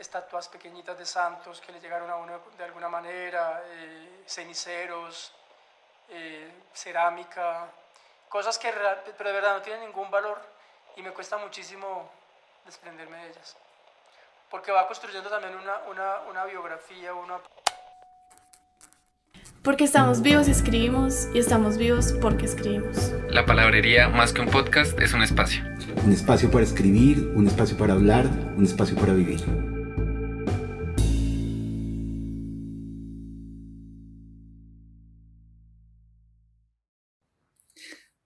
estatuas pequeñitas de santos que le llegaron a uno de alguna manera, eh, ceniceros, eh, cerámica, cosas que pero de verdad no tienen ningún valor y me cuesta muchísimo desprenderme de ellas. Porque va construyendo también una, una, una biografía, una... Porque estamos vivos y escribimos y estamos vivos porque escribimos. La palabrería, más que un podcast, es un espacio. Un espacio para escribir, un espacio para hablar, un espacio para vivir.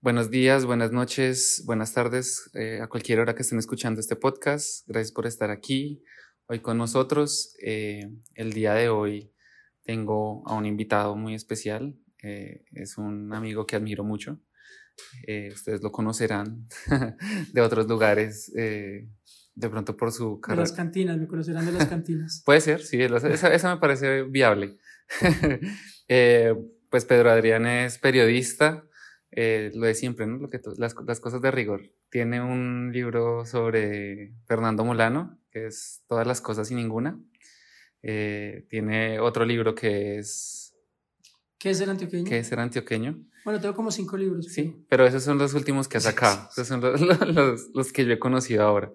Buenos días, buenas noches, buenas tardes eh, a cualquier hora que estén escuchando este podcast. Gracias por estar aquí hoy con nosotros. Eh, el día de hoy tengo a un invitado muy especial. Eh, es un amigo que admiro mucho. ustedes lo conocerán de otros lugares, de pronto por su carrera. De las cantinas, me conocerán de las cantinas. Puede ser, sí, esa, esa me parece viable. pues Pedro Adrián es periodista eh, lo de siempre, ¿no? Lo que las, las, cosas de rigor. Tiene un libro sobre Fernando Molano, que es Todas las cosas y ninguna. Eh, tiene otro libro que es... ¿Qué es el antioqueño? ¿Qué es el antioqueño? Bueno, tengo como cinco libros. Sí, pero esos son los últimos que ha sacado. esos son los, los, los, que yo he conocido ahora.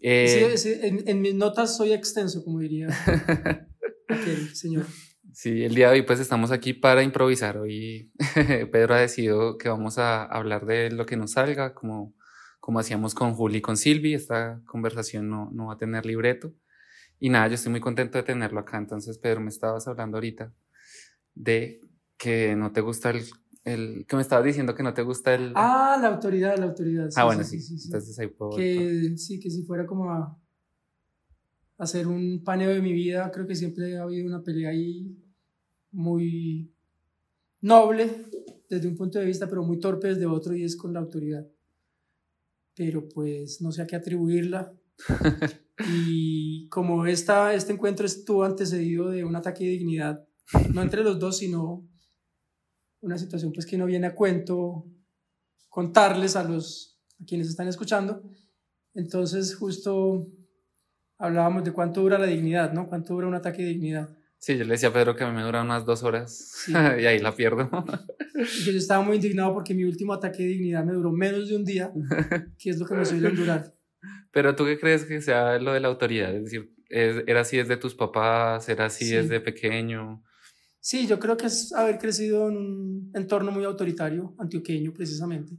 Eh, sí, en, en, mis notas soy extenso, como diría aquel señor. Sí, el día de hoy pues estamos aquí para improvisar. Hoy Pedro ha decidido que vamos a hablar de lo que nos salga, como, como hacíamos con Juli y con Silvi. Esta conversación no, no va a tener libreto. Y nada, yo estoy muy contento de tenerlo acá. Entonces, Pedro, me estabas hablando ahorita de que no te gusta el, el que me estabas diciendo que no te gusta el... Ah, la autoridad, la autoridad. ah, bueno, sí, sí, Entonces ahí puedo... Que, sí, que si fuera como a hacer un paneo de mi vida, creo que siempre ha habido una pelea ahí muy noble desde un punto de vista, pero muy torpe desde otro y es con la autoridad. Pero pues no sé a qué atribuirla. y como esta, este encuentro estuvo antecedido de un ataque de dignidad, no entre los dos, sino una situación pues que no viene a cuento contarles a los a quienes están escuchando. Entonces justo hablábamos de cuánto dura la dignidad, ¿no? Cuánto dura un ataque de dignidad. Sí, yo le decía a Pedro que me dura unas dos horas y ahí la pierdo. yo estaba muy indignado porque mi último ataque de dignidad me duró menos de un día, que es lo que me suele durar. Pero tú qué crees que sea lo de la autoridad? Es decir, ¿era así desde tus papás? ¿Era así desde pequeño? Sí, yo creo que es haber crecido en un entorno muy autoritario, antioqueño precisamente.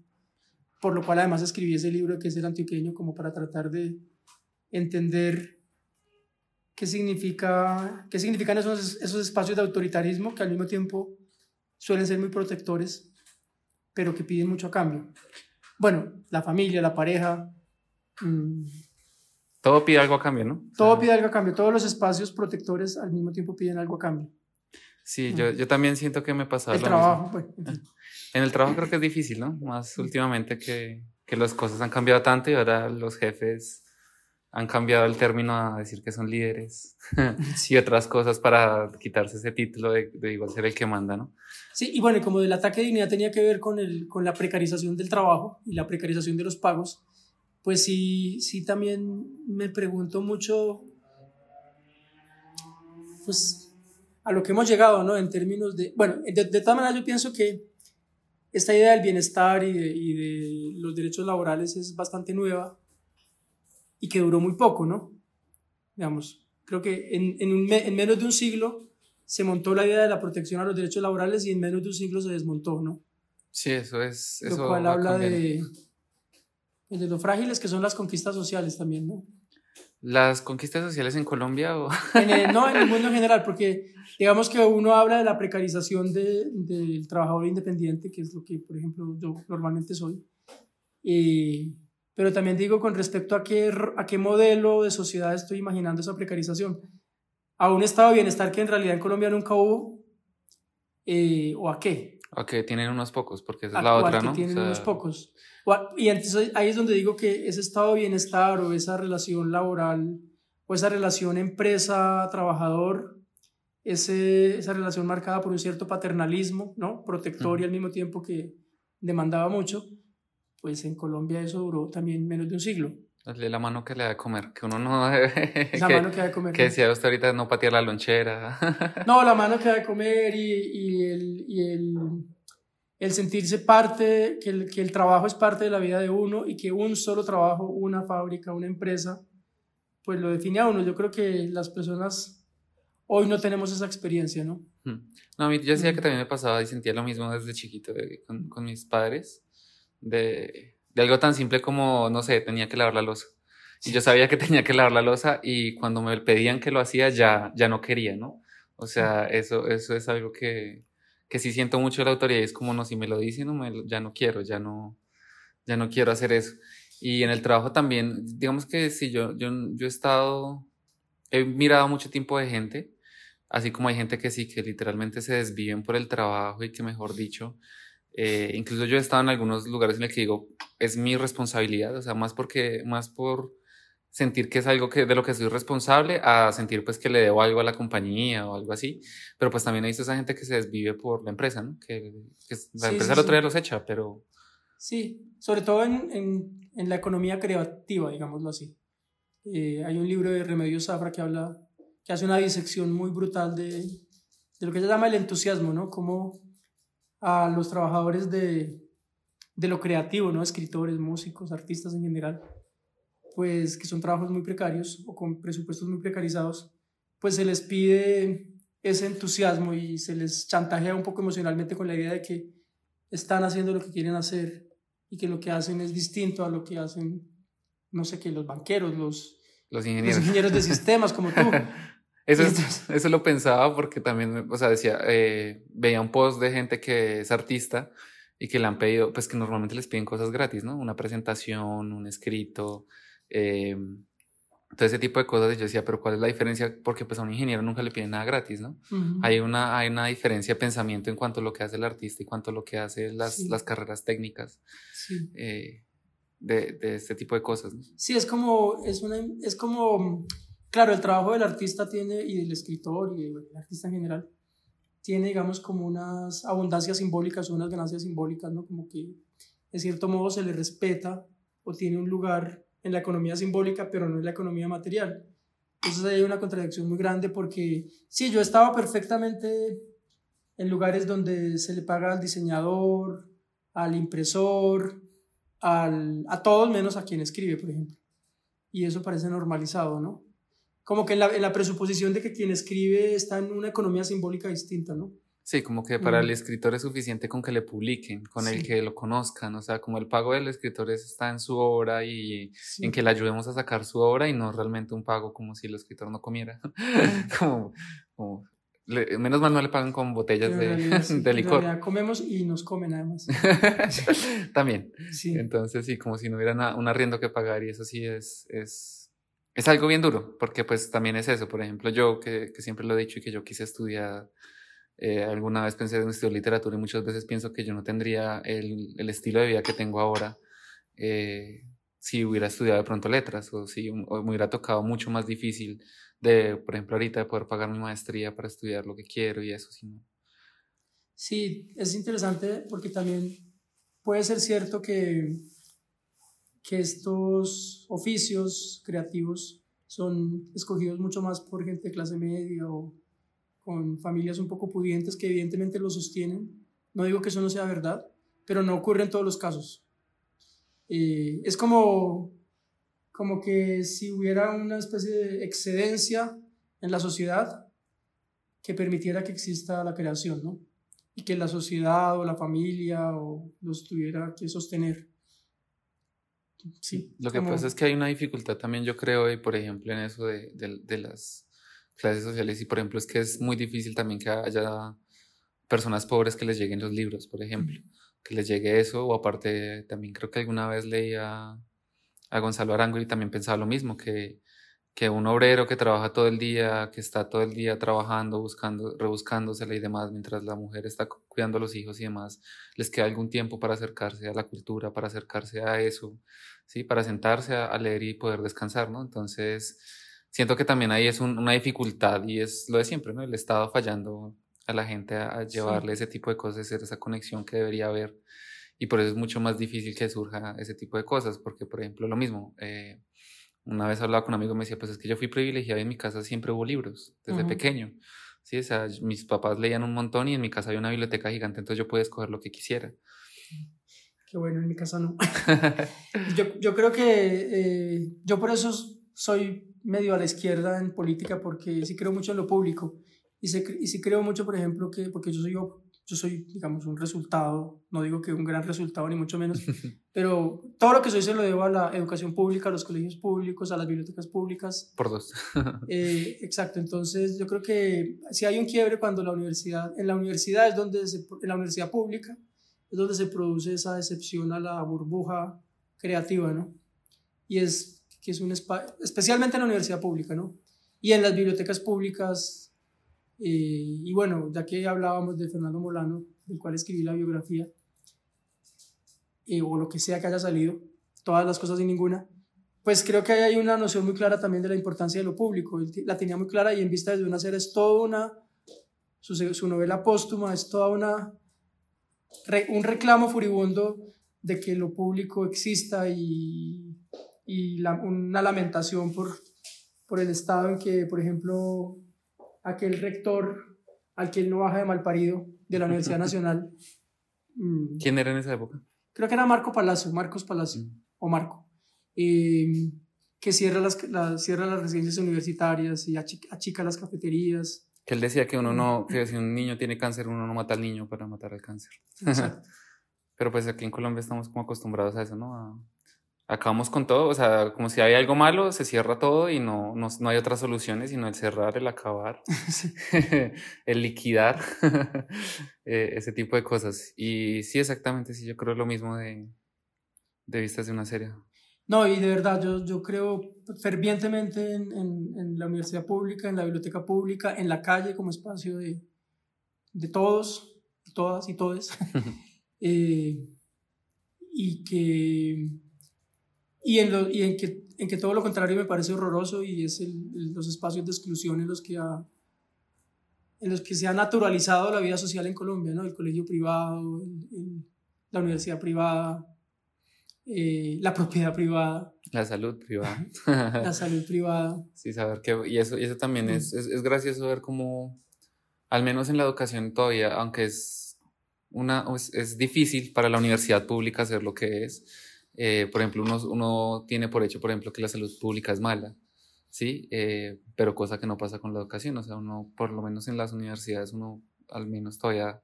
Por lo cual además escribí ese libro que es el antioqueño como para tratar de entender qué, significa, qué significan esos, esos espacios de autoritarismo que al mismo tiempo suelen ser muy protectores, pero que piden mucho a cambio. Bueno, la familia, la pareja. Mm, todo pide algo a cambio, ¿no? Todo pide algo a cambio. Todos los espacios protectores al mismo tiempo piden algo a cambio. Sí, yo, yo también siento que me pasa El trabajo, pues. En el trabajo creo que es difícil, ¿no? Más últimamente que, que las cosas han cambiado tanto y ahora los jefes han cambiado el término a decir que son líderes y otras cosas para quitarse ese título de, de, igual ser el que manda, ¿no? Sí, y bueno, como el ataque de dignidad tenía que ver con, el, con la precarización del trabajo y la precarización de los pagos, pues sí, sí también me pregunto mucho, pues a lo que hemos llegado, ¿no? En términos de, bueno, de, de todas maneras yo pienso que esta idea del bienestar y de, y de los derechos laborales es bastante nueva y que duró muy poco, ¿no? Digamos, creo que en, en, en, menos de un siglo se montó la idea de la protección a los derechos laborales y en menos de un siglo se desmontó, ¿no? Sí, eso es. Eso lo cual habla de, pues, de lo frágiles que son las conquistas sociales también, ¿no? ¿Las conquistas sociales en Colombia o...? no, en el mundo en general, porque digamos que uno habla de la precarización de, del trabajador independiente, que es lo que, por ejemplo, yo normalmente soy. Y pero también digo con respecto a qué, a qué modelo de sociedad estoy imaginando esa precarización. A un estado de bienestar que en realidad en Colombia nunca hubo, eh, o a qué. A que tienen unos pocos, porque esa es la otra, ¿no? tienen unos pocos. y entonces ahí es donde digo que ese estado de bienestar o esa relación laboral o esa relación empresa-trabajador, esa relación marcada por un cierto paternalismo, ¿no? Protector y al mismo tiempo que demandaba mucho, pues en Colombia eso duró también menos de un siglo. Darle la mano que le da de comer, que uno no debe. La que, mano que da de comer. que decía usted ahorita no patear la lonchera. No, la mano que da de comer y, y el, y el, el sentirse parte, que el, que el trabajo es parte de la vida de uno y que un solo trabajo, una fábrica, una empresa, pues lo define a uno. Yo creo que las personas hoy no tenemos esa experiencia, ¿no? Mm. No, a mí yo decía que Mm. también me pasaba y sentía lo mismo desde chiquito de- con, con mis padres, de, de algo tan simple como, no sé, tenía que lavar la losa. Y yo sabía que tenía que lavar la losa y cuando me pedían que lo hacía ya, ya no quería, ¿no? O sea, eso, eso es algo que, que sí siento mucho de la autoridad y es como, no, si me lo dicen, no me ya no quiero, ya no, ya no quiero hacer eso. Y en el trabajo también, digamos que sí, yo, yo, yo he estado, he mirado mucho tiempo de gente, así como hay gente que sí, que literalmente se desviven por el trabajo y que, mejor dicho, eh, incluso yo he estado en algunos lugares en el que digo, es mi responsabilidad, o sea, más porque, más por sentir que es algo que, de lo que soy responsable, a sentir pues que le debo algo a la compañía o algo así, pero pues también he visto esa gente que se desvive por la empresa, ¿no? Que, que la Sí, empresa sí, el otro sí. los echa, pero... Sí, sobre todo en, en, en la economía creativa, digámoslo así. Eh, hay un libro de Remedios Zafra que habla, que hace una disección muy brutal de, de lo que se llama el entusiasmo, ¿no? Como a los trabajadores de, de lo creativo, ¿no? Escritores, músicos, artistas en general, pues que son trabajos muy precarios o con presupuestos muy precarizados, pues se les pide ese entusiasmo y se les chantajea un poco emocionalmente con la idea de que están haciendo lo que quieren hacer y que lo que hacen es distinto a lo que hacen, no sé qué, los banqueros, los, Los ingenieros de sistemas como tú. Eso, es- eso lo pensaba porque también, o sea, decía, eh, veía un post de gente que es artista y que le han pedido, pues que normalmente les piden cosas gratis, ¿no? Una presentación, un escrito, eh, todo ese tipo de cosas. Y yo decía, pero ¿cuál es la diferencia? Porque pues a un ingeniero nunca le piden nada gratis, ¿no? Hay una, hay una diferencia de pensamiento en cuanto a lo que hace el artista y cuanto a lo que hace las, Sí. las carreras técnicas Sí. eh, de, de este tipo de cosas, ¿no? Sí, es como, es una, es como, claro, el trabajo del artista tiene, y del escritor y del artista en general, tiene, digamos, como unas abundancias simbólicas unas ganancias simbólicas, ¿no? Como que, de cierto modo, se le respeta o tiene un lugar en la economía simbólica, pero no en la economía material. Entonces hay una contradicción muy grande porque, sí, yo estaba perfectamente en lugares donde se le paga al diseñador, al impresor, al, a todos menos a quien escribe, por ejemplo. Y eso parece normalizado, ¿no? Como que en la, en la presuposición de que quien escribe está en una economía simbólica distinta, ¿no? Sí, como que para el escritor es suficiente con que le publiquen, con el Sí. que lo conozcan, o sea, como el pago del escritor es- está en su obra y Sí. en que le ayudemos a sacar su obra y no realmente un pago como si el escritor no comiera. como, como- le- menos mal no le pagan con botellas de, realidad sí, de licor. realidad comemos y nos comen además. También. Sí. Entonces, sí, como si no hubiera na- un arriendo que pagar y eso sí es, es, es algo bien duro, porque pues también es eso. Por ejemplo, yo que, que siempre lo he dicho y que yo quise estudiar, eh, alguna vez pensé en estudiar literatura y muchas veces pienso que yo no tendría el, el estilo de vida que tengo ahora eh, si hubiera estudiado de pronto letras o si me hubiera tocado mucho más difícil de, por ejemplo, ahorita de poder pagar mi maestría para estudiar lo que quiero y eso, sí, ¿no? Sí, es interesante porque también puede ser cierto que, que estos oficios creativos son escogidos mucho más por gente de clase media o con familias un poco pudientes que evidentemente lo sostienen. No digo que eso no sea verdad, pero no ocurre en todos los casos. Eh, es como, como que si hubiera una especie de excedencia en la sociedad que permitiera que exista la creación, ¿no? y que la sociedad o la familia o los tuviera que sostener. Sí. Lo que como- pasa es que hay una dificultad también, yo creo, y por ejemplo, en eso de, de- de las clases sociales, y por ejemplo, es que es muy difícil también que haya personas pobres que les lleguen los libros, por ejemplo, que les llegue eso, o aparte, también creo que alguna vez leía a Gonzalo Arango y también pensaba lo mismo, que, que un obrero que trabaja todo el día, que está todo el día trabajando, buscando, rebuscándosela y demás, mientras la mujer está cuidando a los hijos y demás, les queda algún tiempo para acercarse a la cultura, para acercarse a eso, ¿sí? Para sentarse a, a leer y poder descansar, ¿no? Entonces, siento que también ahí es un- una dificultad y es lo de siempre, ¿no? El Estado fallando a la gente a, a llevarle ese tipo de cosas, hacer esa conexión que debería haber. Y por eso es mucho más difícil que surja ese tipo de cosas, porque, por ejemplo, lo mismo, eh, una vez hablaba con un amigo y me decía, pues es que yo fui privilegiado y en mi casa siempre hubo libros, desde Ujú. pequeño. Sí, o sea, mis papás leían un montón y en mi casa había una biblioteca gigante, entonces yo podía escoger lo que quisiera. Qué bueno, en mi casa no. yo, yo creo que eh, yo por eso soy medio a la izquierda en política porque sí creo mucho en lo público y sí creo mucho, por ejemplo, que porque yo soy, yo soy, digamos, un resultado, no digo que un gran resultado ni mucho menos, pero todo lo que soy se lo debo a la educación pública, a los colegios públicos, a las bibliotecas públicas. Por dos. Eh, exacto, entonces yo creo que si hay un quiebre cuando la universidad, en la universidad es donde, se, en la universidad pública, es donde se produce esa decepción a la burbuja creativa, ¿no? Y es que es un espacio, especialmente en la universidad pública, ¿no? Y en las bibliotecas públicas, y bueno, ya que hablábamos de Fernando Molano, del cual escribí la biografía, eh, o lo que sea que haya salido, todas las cosas y ninguna, pues creo que hay una noción muy clara también de la importancia de lo público. La tenía muy clara y en vista de una serie es toda una, su, su novela póstuma es toda una, un reclamo furibundo de que lo público exista y, y una lamentación por, por el estado en que, por ejemplo, aquel rector al que él no baja de malparido de la Universidad Nacional. mmm, ¿Quién era en esa época? Creo que era Marco Palacio, Marcos Palacio, mm. o Marco. Eh, que cierra las, la, cierra las residencias universitarias y achica, achica, las cafeterías. Que él decía que uno no, que si un niño tiene cáncer, uno no mata al niño para matar al cáncer. Exacto. Pero pues aquí en Colombia estamos como acostumbrados a eso, ¿no? A, acabamos con todo, o sea, como si hay algo malo, se cierra todo y no, no, no hay otras soluciones, sino el cerrar, el acabar, el liquidar, eh, ese tipo de cosas. Y sí, exactamente, sí, yo creo lo mismo de, de vistas de una serie. No, y de verdad, yo, yo creo fervientemente en, en, en, la universidad pública, en la biblioteca pública, en la calle como espacio de, de todos, todas y todes. eh, y que, y, en, lo, y en, que, en que todo lo contrario me parece horroroso y es el, el, los espacios de exclusión en los que ha, en los que se ha naturalizado la vida social en Colombia, ¿no? El colegio privado, el, la universidad privada, eh, la propiedad privada. La salud privada. la salud privada. Sí, saber que, y eso, y eso también mm. es, es, es, gracioso ver cómo, al menos en la educación todavía, aunque es, una, es, es difícil para la universidad pública hacer lo que es, eh, por ejemplo, uno, uno, tiene por hecho, por ejemplo, que la salud pública es mala, ¿sí? Eh, pero cosa que no pasa con la educación, o sea, uno, por lo menos en las universidades, uno al menos todavía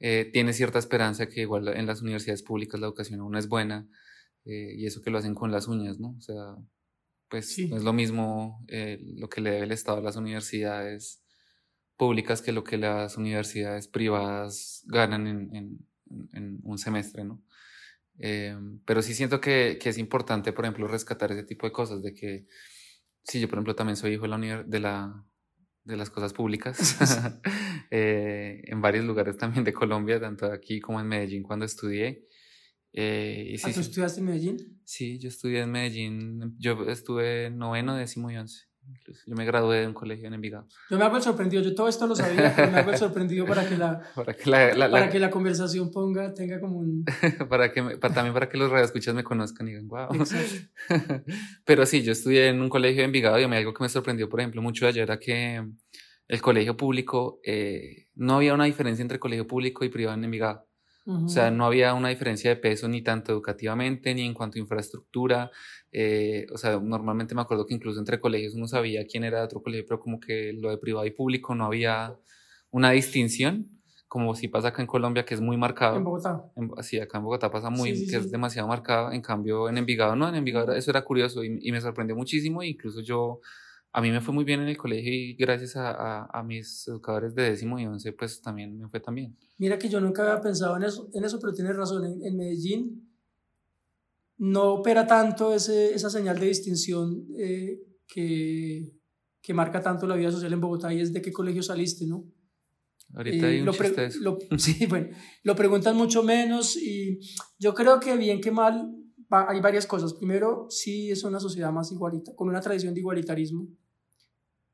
eh, tiene cierta esperanza que igual en las universidades públicas la educación aún es buena, eh, y eso que lo hacen con las uñas, ¿no? O sea, pues sí. no es lo mismo eh, lo que le debe el Estado a las universidades públicas que lo que las universidades privadas ganan en, en, en un semestre, ¿no? Eh, pero sí siento que, que, es importante, por ejemplo, rescatar ese tipo de cosas, de que, sí, yo por ejemplo también soy hijo de, la, de, la, de las cosas públicas, eh, en varios lugares también de Colombia, tanto aquí como en Medellín cuando estudié. Eh, y sí, ¿Ah, ¿Tú estudiaste en Medellín? Sí, yo estudié en Medellín, yo estuve noveno, décimo y once. Incluso. Yo me gradué de un colegio en Envigado. Yo me hago el sorprendido, yo todo esto lo sabía, pero me hago el sorprendido para que la, para que la, la, para la, que la conversación ponga, tenga como un... para que me, para, también para que los radioescuchas me conozcan y digan, wow. pero sí, yo estudié en un colegio de Envigado y a mí algo que me sorprendió, por ejemplo, mucho de ayer era que el colegio público, eh, no había una diferencia entre colegio público y privado en Envigado. Uh -huh. O sea, no había una diferencia de peso ni tanto educativamente ni en cuanto a infraestructura. Eh, o sea, normalmente me acuerdo que incluso entre colegios uno sabía quién era de otro colegio, pero como que lo de privado y público no había una distinción, como si pasa acá en Colombia, que es muy marcado. En Bogotá. En, sí, acá en Bogotá pasa muy, Sí, sí, que sí. es demasiado marcado. En cambio, en Envigado no, en Envigado eso era curioso y, y me sorprendió muchísimo. Incluso yo, a mí me fue muy bien en el colegio y gracias a, a, a mis educadores de décimo y once, pues también me fue también. Mira que yo nunca había pensado en eso, en eso pero tienes razón. En, en Medellín no opera tanto ese, esa señal de distinción eh, que, que marca tanto la vida social en Bogotá y es de qué colegio saliste, ¿no? Ahorita hay un lo, chiste eso. lo, sí, bueno, lo preguntan mucho menos y yo creo que bien que mal hay varias cosas. Primero, sí es una sociedad más igualita, con una tradición de igualitarismo,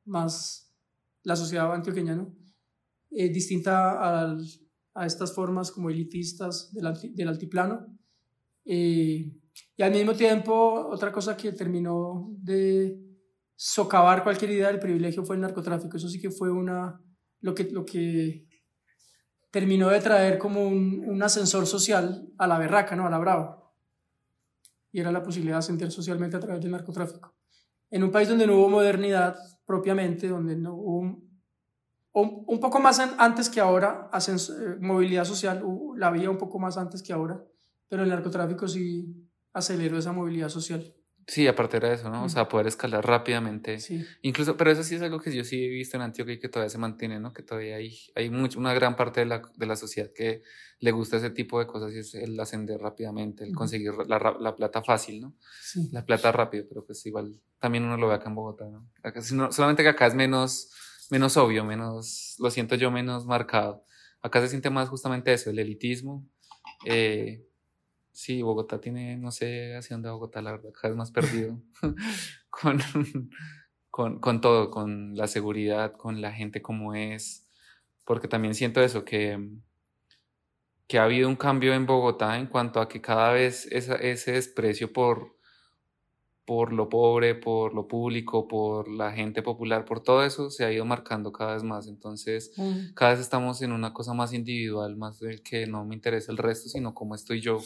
más la sociedad antioqueña, ¿no? Eh, distinta al, a estas formas como elitistas del, del altiplano. Eh, y al mismo tiempo, otra cosa que terminó de socavar cualquier idea del privilegio fue el narcotráfico. Eso sí que fue una, lo que, lo que terminó de traer como un, un ascensor social a la berraca, ¿no? A la brava. Y era la posibilidad de ascender socialmente a través del narcotráfico. En un país donde no hubo modernidad propiamente, donde no hubo un, un, poco más antes que ahora, eh, movilidad social, la había un poco más antes que ahora, pero el narcotráfico sí aceleró esa movilidad social. Sí, aparte de eso, ¿no? O sea, poder escalar rápidamente. Sí. Incluso, pero eso sí es algo que yo sí he visto en Antioquia y que todavía se mantiene, ¿no? Que todavía hay, hay mucho, una gran parte de la, de la sociedad que le gusta ese tipo de cosas y es el ascender rápidamente, el conseguir la, la, plata fácil, ¿no? Sí. La plata rápido, pero pues igual también uno lo ve acá en Bogotá, ¿no? Acá, solamente que acá es menos, menos obvio, menos, lo siento yo, menos marcado. Acá se siente más justamente eso, el elitismo. Eh, Sí, Bogotá tiene, no sé hacia dónde Bogotá, la verdad, cada vez más perdido con, con, con, todo, con la seguridad, con la gente como es, porque también siento eso, que, que ha habido un cambio en Bogotá en cuanto a que cada vez esa, ese desprecio por, por lo pobre, por lo público, por la gente popular, por todo eso se ha ido marcando cada vez más. Entonces, mm. cada vez estamos en una cosa más individual, más del que no me interesa el resto, sino cómo estoy yo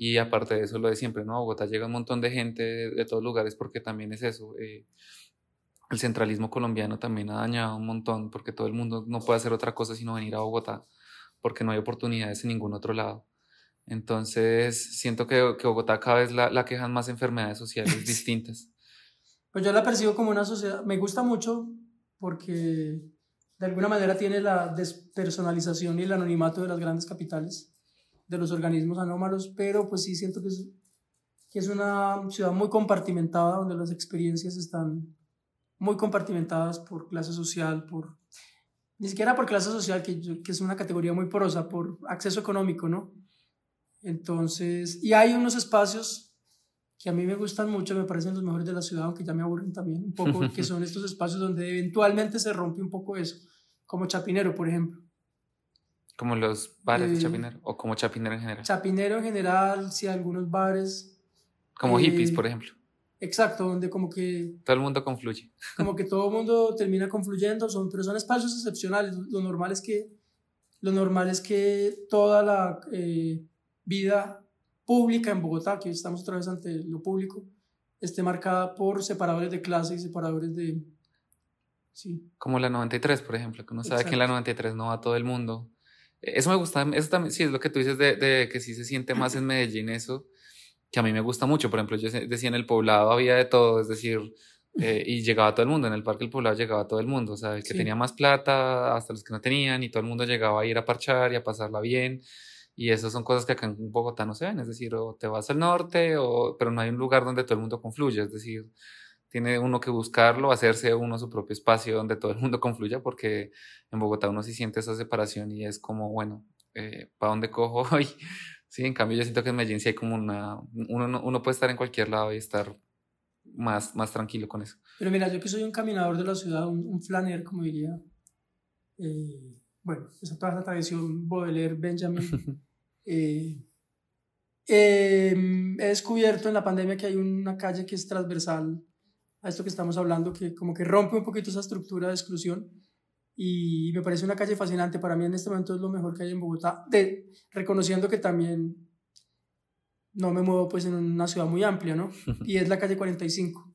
y aparte de eso, lo de siempre, ¿no? A Bogotá llega un montón de gente de, todos lugares porque también es eso. Eh, el centralismo colombiano también ha dañado un montón porque todo el mundo no puede hacer otra cosa sino venir a Bogotá porque no hay oportunidades en ningún otro lado. Entonces, siento que, que Bogotá cada vez la, la, quejan más enfermedades sociales distintas. Pues yo la percibo como una sociedad, me gusta mucho porque de alguna manera tiene la despersonalización y el anonimato de las grandes capitales de los organismos anómalos, pero pues sí siento que es, que es una ciudad muy compartimentada, donde las experiencias están muy compartimentadas por clase social, por ni siquiera por clase social, que, que es una categoría muy porosa, por acceso económico, ¿no? Entonces, y hay unos espacios que a mí me gustan mucho, me parecen los mejores de la ciudad, aunque ya me aburren también un poco, que son estos espacios donde eventualmente se rompe un poco eso, como Chapinero, por ejemplo. Como los bares de Chapinero o como Chapinero en general. Chapinero en general, sí, algunos bares. Como hippies, por ejemplo. Exacto, donde como que... Todo el mundo confluye. Como que todo el mundo termina confluyendo, son, pero son espacios excepcionales. Lo normal es que, lo normal es que toda la eh, vida pública en Bogotá, que estamos otra vez ante lo público, esté marcada por separadores de clase y separadores de... Sí. Como la 93, por ejemplo, que uno sabe que en la 93 no va todo el mundo eso me gusta, eso también, sí, es lo que tú dices de, de, que sí se siente más en Medellín eso, que a mí me gusta mucho. Por ejemplo, yo decía en el poblado había de todo, es decir, eh, y llegaba todo el mundo, en el parque del poblado llegaba todo el mundo, o sea, el que tenía más plata hasta los que no tenían, y todo el mundo llegaba a ir a parchar y a pasarla bien. Y esas son cosas que acá en Bogotá no se ven, es decir, o te vas al norte, o, pero no hay un lugar donde todo el mundo confluya, es decir, tiene uno que buscarlo, hacerse uno su propio espacio donde todo el mundo confluya, porque en Bogotá uno sí siente esa separación y es como, bueno, eh, ¿para dónde cojo hoy? Sí, en cambio yo siento que en Medellín sí hay como una, uno, uno puede estar en cualquier lado y estar más, más tranquilo con eso. Pero mira, yo que soy un caminador de la ciudad, un, un flaner, como diría, eh, bueno, esa toda esa tradición Baudelaire, Benjamin, eh, em, he descubierto en la pandemia que hay una calle que es transversal a esto que estamos hablando, que como que rompe un poquito esa estructura de exclusión y me parece una calle fascinante. Para mí en este momento es lo mejor que hay en Bogotá, de, reconociendo que también no me muevo pues en una ciudad muy amplia, ¿no? Y es la calle 45.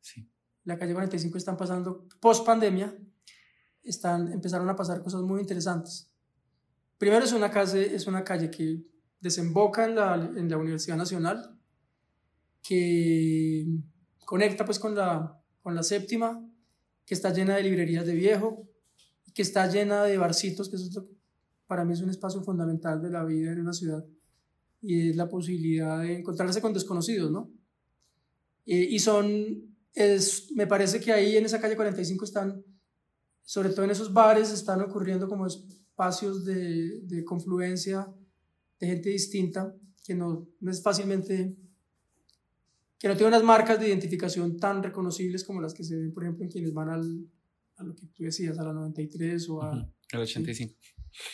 Sí. La calle 45 están pasando, post pandemia, están, empezaron a pasar cosas muy interesantes. Primero es una calle, es una calle que desemboca en la, en la Universidad Nacional, que conecta pues con la, con la séptima, que está llena de librerías de viejo, que está llena de barcitos, que para mí es un espacio fundamental de la vida en una ciudad, y es la posibilidad de encontrarse con desconocidos, ¿no? Eh, y son, es, me parece que ahí en esa calle 45 están, sobre todo en esos bares, están ocurriendo como espacios de, de confluencia de gente distinta, que no, no es fácilmente que no tiene unas marcas de identificación tan reconocibles como las que se ven, por ejemplo, en quienes van al, a lo que tú decías, a la 93 o a... El 85.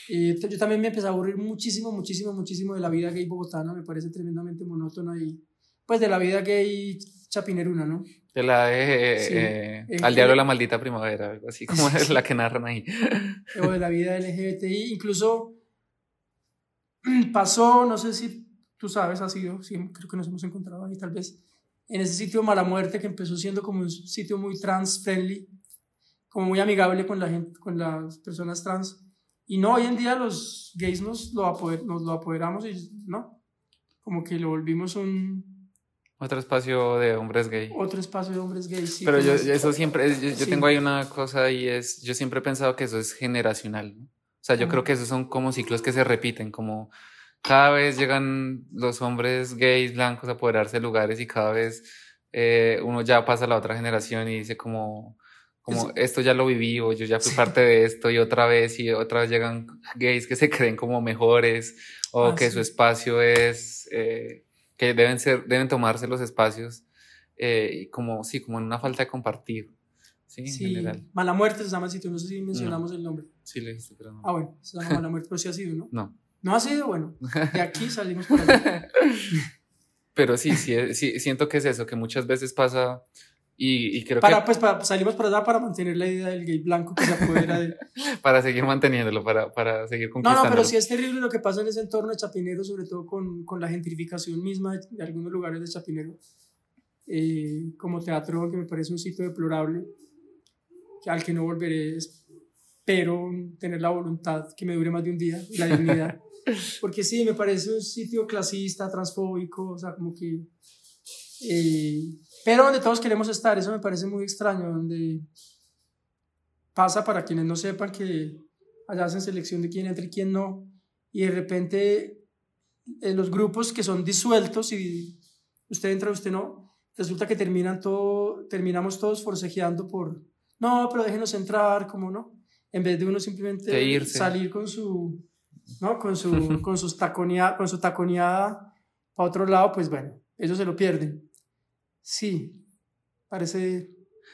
Eh, yo también me empecé a aburrir muchísimo, muchísimo, muchísimo de la vida gay bogotana, me parece tremendamente monótona y pues de la vida gay chapineruna, ¿no? De la de Sí. eh, Eh, Al diablo la maldita primavera, algo así como es la que narran ahí. o de la vida LGBTI, incluso pasó, no sé si tú sabes, ha sido, sí, creo que nos hemos encontrado ahí tal vez, en ese sitio Mala Muerte que empezó siendo como un sitio muy trans friendly, como muy amigable con la gente, con las personas trans. Y no, hoy en día los gays nos lo, apoder- nos lo apoderamos y no, como que lo volvimos un Otro espacio de hombres gay. otro espacio de hombres gays. sí, Pero yo, es- eso siempre, yo, yo Sí. tengo ahí una cosa y es, yo siempre he pensado que eso es generacional, ¿no? O sea, yo Ah. creo que esos son como ciclos que se repiten, como cada vez llegan los hombres gays blancos a apoderarse de lugares y cada vez eh, uno ya pasa a la otra generación y dice como, como esto ya lo viví o yo ya fui Sí. parte de esto y otra vez y otra vez llegan gays que se creen como mejores o Ah, que sí. su espacio es, eh, que deben ser, deben tomarse los espacios eh, y como, sí, como en una falta de compartir, sí, en sí, general. Mala Muerte se llama el sitio, no sé si mencionamos el nombre. Sí, lo dijiste, pero no. Ah, bueno, se llama Mala Muerte, pero sí ha sido, ¿no? No. No ha sido, bueno, de aquí salimos por allá. Pero sí, sí, sí, siento que es eso, que muchas veces pasa y, y creo Para, que pues, para, salimos por allá para mantener la idea del gay blanco que se apodera de... para seguir manteniéndolo, para, para seguir No, conquistándolo. no, pero sí es terrible lo que pasa en ese entorno de Chapinero, sobre todo con, con la gentrificación misma de, de algunos lugares de Chapinero. Eh, como teatro, que me parece un sitio deplorable, al que no volveré, espero tener la voluntad que me dure más de un día, la dignidad. Porque sí, me parece un sitio clasista, transfóbico, o sea, como que... eh, pero donde todos queremos estar, eso me parece muy extraño, donde pasa para quienes no sepan que allá hacen selección de quién entra y quién no, y de repente eh, los grupos que son disueltos y usted entra, usted no, resulta que terminan todo, terminamos todos forcejeando por, no, pero déjenos entrar, como no, en vez de uno simplemente De salir con su, ¿no? con su, con sus taconea, con su taconeada para otro lado, pues bueno, ellos se lo pierden. Sí, parece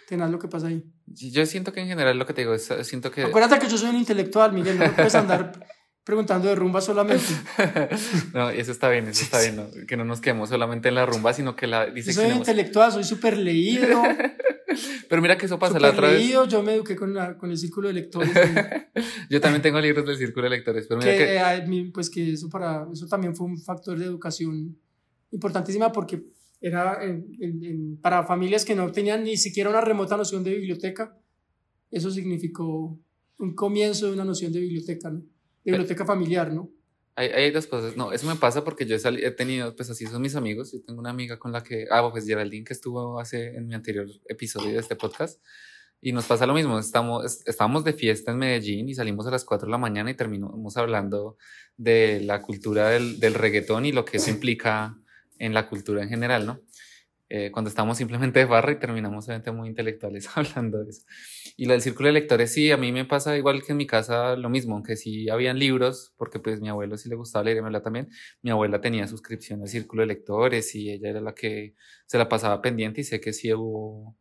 tenaz lo que pasa ahí. Yo siento que en general lo que te digo es, siento que... Acuérdate que yo soy un intelectual, Miguel, no puedes andar preguntando de rumba solamente. no, eso está bien, eso está bien, ¿no? que no nos quedemos solamente en la rumba, sino que la Yo soy intelectual, soy súper leído, Pero mira que eso pasa la súper otra vez. yo me eduqué con, la- con el círculo de lectores. Yo también tengo libros del Círculo de Lectores, pero mira que, que... eh, pues que eso, para, eso también fue un factor de educación importantísima porque era en- en- en- para familias que no tenían ni siquiera una remota noción de biblioteca, eso significó un comienzo de una noción de biblioteca, ¿no? De biblioteca familiar, ¿no? Hay, hay dos cosas. No, eso me pasa porque yo he, sali- he tenido, pues así son mis amigos. Yo tengo una amiga con la que, ah, pues Geraldine, que estuvo hace en mi anterior episodio de este podcast. Y nos pasa lo mismo. Estamos, es- estábamos de fiesta en Medellín y salimos a las 4 de la mañana y terminamos hablando de la cultura del, del reggaetón y lo que eso implica en la cultura en general, ¿no? Eh, cuando estamos simplemente de barra y terminamos obviamente muy intelectuales hablando de eso. Y lo del círculo de lectores, sí, a mí me pasa igual que en mi casa lo mismo, aunque sí habían libros, porque pues mi abuelo sí le gustaba leer y también, mi abuela tenía suscripción al círculo de lectores y ella era la que se la pasaba pendiente y sé que sí hubo,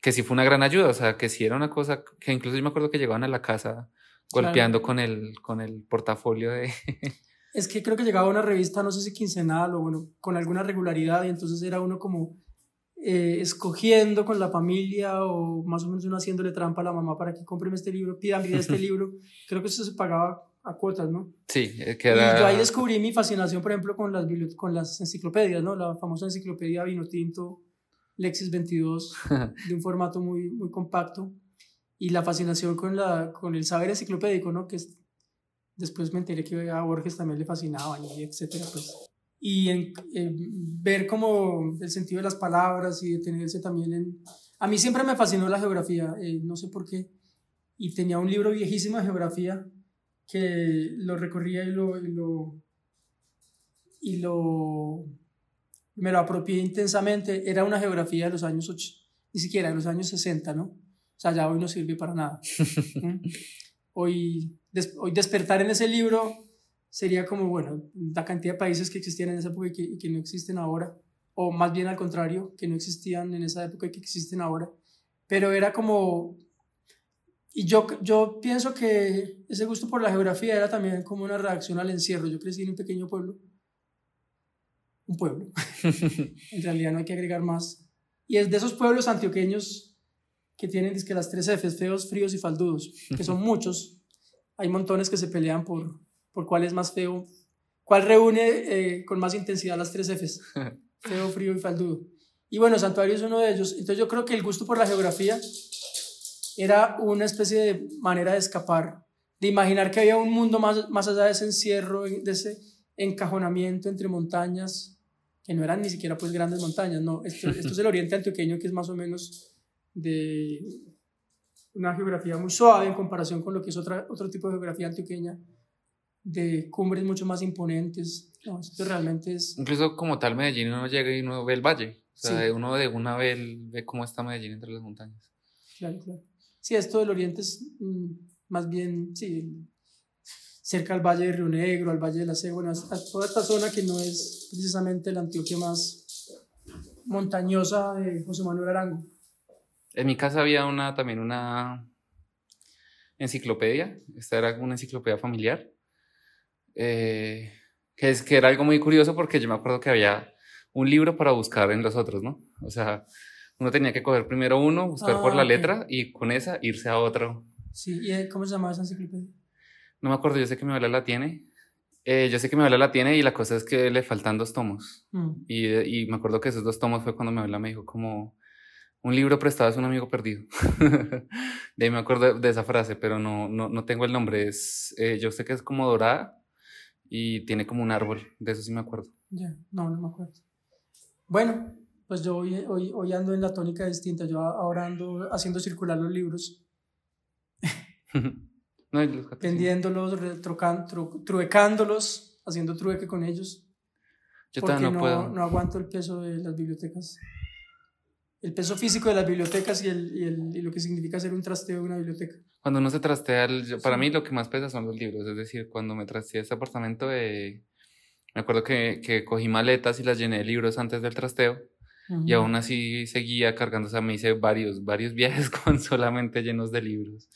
que sí fue una gran ayuda, o sea, que sí era una cosa que incluso yo me acuerdo que llegaban a la casa Claro. golpeando con el, con el portafolio de... Es que creo que llegaba una revista, no sé si quincenal o bueno, con alguna regularidad y entonces era uno como eh, escogiendo con la familia o más o menos uno haciéndole trampa a la mamá para que compren este libro, pidan vida este libro. Creo que eso se pagaba a cuotas, ¿no? Sí, eh, que Y era... yo ahí descubrí mi fascinación, por ejemplo, con las, con las enciclopedias, ¿no? La famosa enciclopedia Vino Tinto, Lexis 22, de un formato muy, muy compacto. Y la fascinación con, la, con el saber enciclopédico, ¿no? Que es- después me enteré que a Borges también le fascinaban y etcétera, pues. Y en, en ver como el sentido de las palabras y detenerse también en... A mí siempre me fascinó la geografía, eh, no sé por qué. Y tenía un libro viejísimo de geografía que lo recorría y lo, y lo, y lo me lo apropié intensamente. Era una geografía de los años 8, ni siquiera de los años 60, ¿no? O sea, ya hoy no sirve para nada. ¿Mm? Hoy, des- hoy despertar en ese libro sería como, bueno, la cantidad de países que existían en esa época y que, y que no existen ahora, o más bien al contrario, que no existían en esa época y que existen ahora. Pero era como y yo, yo pienso que ese gusto por la geografía era también como una reacción al encierro. Yo crecí en un pequeño pueblo. Un pueblo. en realidad no hay que agregar más. Y es de esos pueblos antioqueños que tienen que las tres Fs, feos, fríos y faldudos, que son muchos. Hay montones que se pelean por, por cuál es más feo, cuál reúne eh, con más intensidad las tres Fs, feo, frío y faldudo. Y bueno, Santuario es uno de ellos. Entonces yo creo que el gusto por la geografía era una especie de manera de escapar, de imaginar que había un mundo más, más allá de ese encierro, de ese encajonamiento entre montañas, que no eran ni siquiera pues grandes montañas, no, esto, esto es el oriente antioqueño que es más o menos de una geografía muy suave en comparación con lo que es otra, otro tipo de geografía antioqueña, de cumbres mucho más imponentes. No, esto realmente es... Incluso como tal Medellín uno llega y uno ve el valle. O sea, uno de una ve, ve cómo está Medellín entre las montañas. Claro, claro. Sí, esto del oriente es mm, más bien, sí, cerca al Valle de Río Negro, al Valle de la Cegua, toda esta zona que no es precisamente la Antioquia más montañosa de José Manuel Arango. En mi casa había una, también una enciclopedia, esta era una enciclopedia familiar, eh, que, es, que era algo muy curioso porque yo me acuerdo que había un libro para buscar en los otros, ¿no? O sea, uno tenía que coger primero uno, buscar por la ah, letra y con esa irse a otro. Sí, ¿y cómo se llamaba esa enciclopedia? No me acuerdo, yo sé que mi abuela la tiene. Eh, yo sé que mi abuela la tiene y la cosa es que le faltan dos tomos. Mm. Y, y, me acuerdo que esos dos tomos fue cuando mi abuela me dijo como un libro prestado es un amigo perdido. de ahí me acuerdo de esa frase, pero no, no, no tengo el nombre. Es, eh, yo sé que es como dorada y tiene como un árbol. De eso sí me acuerdo. Ya, no, no me acuerdo. Bueno, pues yo hoy, hoy, hoy, ando en la tónica distinta. Yo ahora ando haciendo circular los libros. vendiéndolos, truecándolos, haciendo trueque con ellos. Yo porque no, no, puedo. no aguanto el peso de las bibliotecas. El peso físico de las bibliotecas y, el, y, el, y lo que significa hacer un trasteo de una biblioteca. Cuando no se trastea, para mí lo que más pesa son los libros. Es decir, cuando me trasteé este apartamento, eh, me acuerdo que, que cogí maletas y las llené de libros antes del trasteo y aún así seguía cargando, o sea, me hice varios, varios viajes con solamente llenos de libros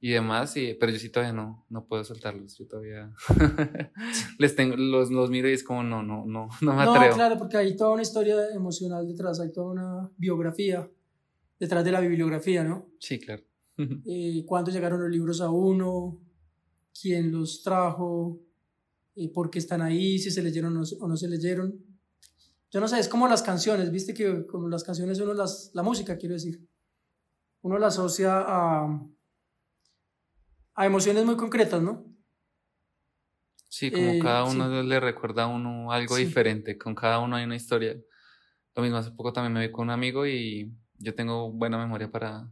y demás, y, pero yo sí todavía no, no puedo soltarlos, yo todavía les tengo, los, los miro y es como, no, no, no, no me atrevo. No, claro, porque hay toda una historia emocional detrás, hay toda una biografía detrás de la bibliografía, ¿no? Sí, claro. eh, ¿Cuándo llegaron los libros a uno? ¿Quién los trajo? Eh, ¿Por qué están ahí? ¿Si se leyeron o no se leyeron? Yo no sé, es como las canciones, viste que como las canciones uno las, la música quiero decir, uno la asocia a, a emociones muy concretas, ¿no? Sí, como eh, cada uno le recuerda a uno algo diferente, con cada uno hay una historia. Lo mismo, hace poco también me vi con un amigo y yo tengo buena memoria para,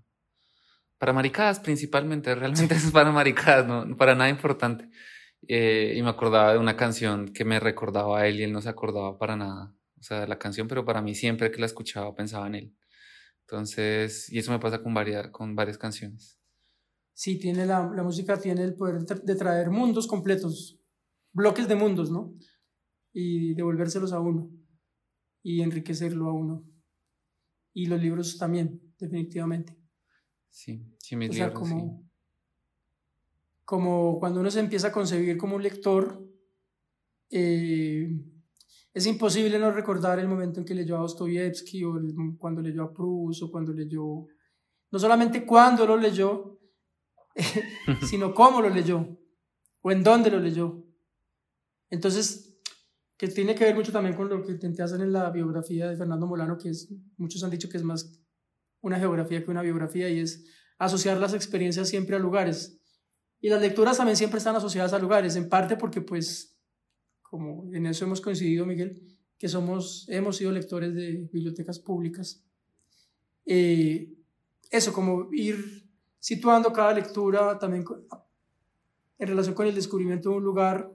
para maricadas principalmente, realmente es para maricadas, no para nada importante. Eh, y me acordaba de una canción que me recordaba a él y él no se acordaba para nada sea, la canción, pero para mí siempre que la escuchaba pensaba en él. Entonces, y eso me pasa con varias, con varias canciones. Sí, tiene la, la música tiene el poder de traer mundos completos, bloques de mundos, ¿no? Y devolvérselos a uno y enriquecerlo a uno. Y los libros también, definitivamente. Sí, sí, mis libros. como, como cuando uno se empieza a concebir como un lector, eh, es imposible no recordar el momento en que leyó a Dostoyevsky o cuando leyó a Proust o cuando leyó, no solamente cuándo lo leyó, sino cómo lo leyó o en dónde lo leyó. Entonces, que tiene que ver mucho también con lo que intenté hacer en la biografía de Fernando Molano, que es, muchos han dicho que es más una geografía que una biografía y es asociar las experiencias siempre a lugares. Y las lecturas también siempre están asociadas a lugares, en parte porque pues como en eso hemos coincidido, Miguel, que somos, hemos sido lectores de bibliotecas públicas. Eh, eso, como ir situando cada lectura también en relación con el descubrimiento de un lugar,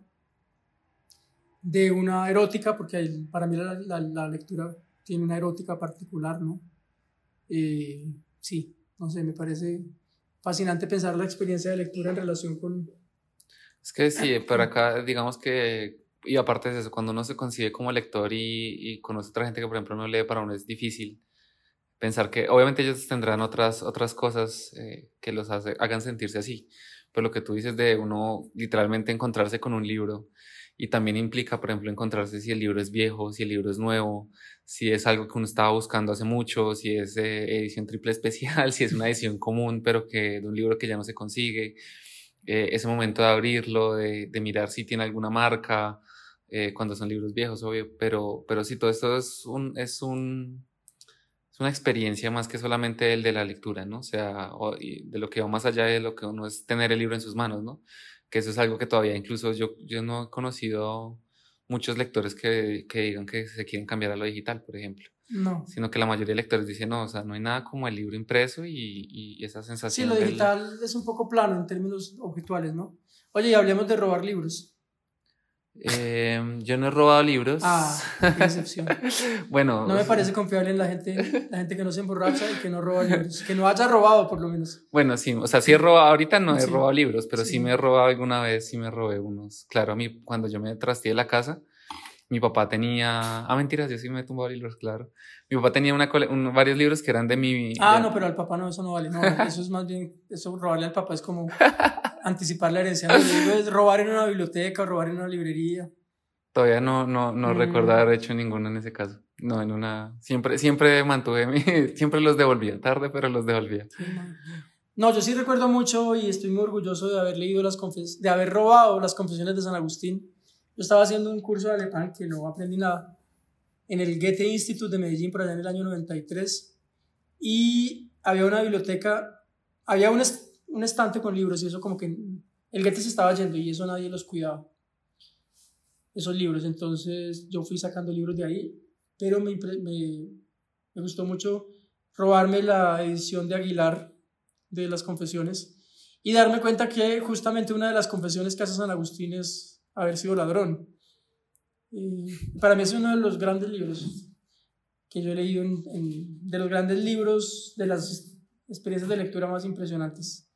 de una erótica, porque para mí la, la, lectura tiene una erótica particular, ¿no? Eh, sí, no sé, me parece fascinante pensar la experiencia de lectura en relación con... Es que sí, para acá, digamos que y aparte de eso, cuando uno se consigue como lector y, y, conoce otra gente que, por ejemplo, no lee, para uno es difícil pensar que obviamente ellos tendrán otras, otras cosas eh, que los hagan sentirse así, pero lo que tú dices de uno literalmente encontrarse con un libro y también implica, por ejemplo, encontrarse si el libro es viejo, si el libro es nuevo, si es algo que uno estaba buscando hace mucho, si es edición triple especial, si es una edición común, pero que de un libro que ya no se consigue. Eh, ese momento de abrirlo, de, de, mirar si tiene alguna marca, eh, cuando son libros viejos, obvio, pero, pero sí, todo esto es un, es un, es una experiencia más que solamente el de la lectura, ¿no? O sea, de lo que va más allá de lo que uno es tener el libro en sus manos, ¿no? Que eso es algo que todavía incluso yo, yo no he conocido muchos lectores que, que digan que se quieren cambiar a lo digital, por ejemplo. No. Sino que la mayoría de lectores dicen, no, o sea, no hay nada como el libro impreso y, y esa sensación. Sí, lo digital es un poco plano en términos objetuales, ¿no? Oye, y hablemos de robar libros. Eh, yo no he robado libros. Ah, qué decepción. bueno. No me parece confiable en la gente, la gente que no se emborracha y que no roba libros. Que no haya robado, por lo menos. Bueno, sí, o sea, sí he robado, ahorita no he robado libros, pero sí. me he robado alguna vez, sí me robé unos. Claro, a mí, cuando yo me trasteé la casa, mi papá tenía. Ah, mentiras, yo sí me he tumbado libros, claro. Mi papá tenía una varios libros que eran de mi. Ah, no, pero al papá no, eso no vale. No, eso es más bien. Eso robarle al papá es como anticipar la herencia. es robar en una biblioteca o robar en una librería. Todavía no, no, no mm. recuerdo haber hecho ninguno en ese caso. No, en una. Siempre, siempre mantuve mi. Siempre los devolvía. Tarde, pero los devolvía. no, yo sí recuerdo mucho y estoy muy orgulloso de haber leído las confes de haber robado las confesiones de San Agustín. Yo estaba haciendo un curso de alemán que no aprendí nada en el Goethe Institute de Medellín por allá en el año 93 y había una biblioteca, había un, un estante con libros y eso como que el Goethe se estaba yendo y eso nadie los cuidaba, esos libros. Entonces yo fui sacando libros de ahí, pero me, me, me gustó mucho robarme la edición de Aguilar de las confesiones y darme cuenta que justamente una de las confesiones que hace San Agustín es haber sido ladrón. para mí es uno de los grandes libros que yo he leído, de los grandes libros, de las experiencias de lectura más impresionantes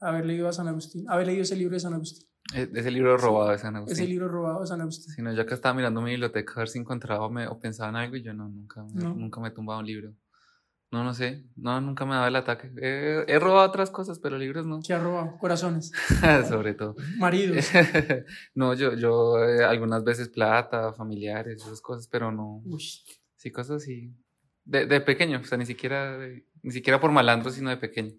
haber leído a San Agustín, haber leído ese libro de San Agustín. E, ese libro robado de San Agustín. Ese libro robado de San Agustín. Si no, yo acá estaba mirando mi biblioteca a ver si encontraba o pensaba en algo y yo no, nunca, nunca me he tumbado un libro. No, no sé. No, nunca me daba el ataque. He, robado otras cosas, pero libros no. ¿Qué ha robado? Corazones. Sobre todo. Maridos. no, yo, yo eh, algunas veces plata, familiares, esas cosas, pero no. Sí, cosas así. De, de pequeño, o sea, ni siquiera, ni siquiera por malandro, sino de pequeño.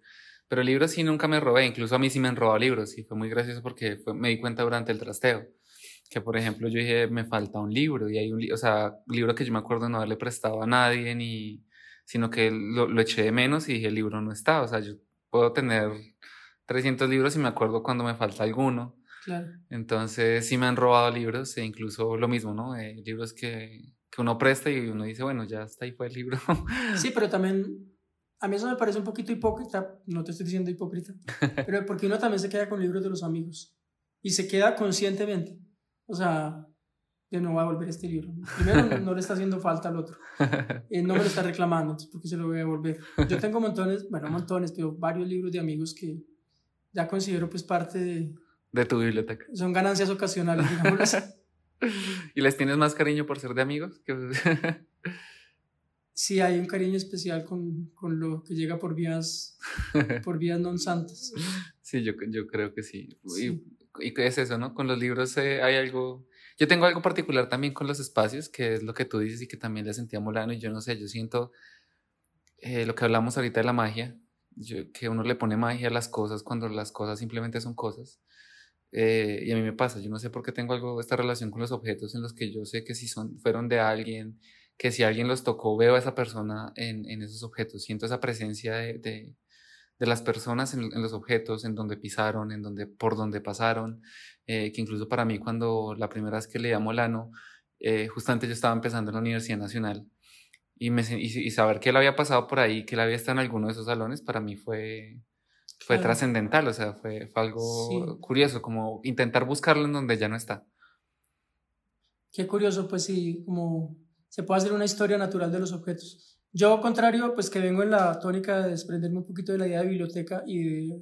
Pero libros sí nunca me robé, incluso a mí sí me han robado libros y fue muy gracioso porque me di cuenta durante el trasteo que, por ejemplo, yo dije, me falta un libro y hay un, o sea, libro que yo me acuerdo no haberle prestado a nadie, ni, sino que lo, lo eché de menos y dije, el libro no está, o sea, yo puedo tener 300 libros y me acuerdo cuando me falta alguno. Claro. Entonces sí me han robado libros e incluso lo mismo, ¿no? Eh, libros que, que uno presta y uno dice, bueno, ya está ahí fue el libro. Sí, pero también a mí eso me parece un poquito hipócrita, no te estoy diciendo hipócrita, pero porque uno también se queda con libros de los amigos y se queda conscientemente. O sea, yo no voy a devolver este libro. Primero, no, le está haciendo falta al otro. Él no me lo está reclamando, entonces, ¿por qué se lo voy a devolver? Yo tengo montones, bueno, montones, pero varios libros de amigos que ya considero pues parte de... De tu biblioteca. Son ganancias ocasionales, digamos. ¿Y les tienes más cariño por ser de amigos? Sí hay un cariño especial con, con, lo que llega por vías, por vías non santas. Sí, yo, yo creo que sí. Y, y, es eso, ¿no? Con los libros eh, hay algo... Yo tengo algo particular también con los espacios, que es lo que tú dices y que también le sentía Molano, y yo no sé, yo siento eh, lo que hablamos ahorita de la magia, que uno le pone magia a las cosas cuando las cosas simplemente son cosas. Eh, y a mí me pasa, yo no sé por qué tengo algo, esta relación con los objetos en los que yo sé que si son, fueron de alguien, que si alguien los tocó, veo a esa persona en, en esos objetos, siento esa presencia de, de, de las personas en, en, los objetos, en donde pisaron, en donde, por donde pasaron, eh, que incluso para mí cuando la primera vez que leía Molano, eh, justamente yo estaba empezando en la Universidad Nacional y, me, y, saber que él había pasado por ahí, que él había estado en alguno de esos salones, para mí fue, fue trascendental, o sea, fue, fue algo curioso, como intentar buscarlo en donde ya no está. Qué curioso, pues sí, como se puede hacer una historia natural de los objetos. Yo, contrario, pues que vengo en la tónica de desprenderme un poquito de la idea de biblioteca y de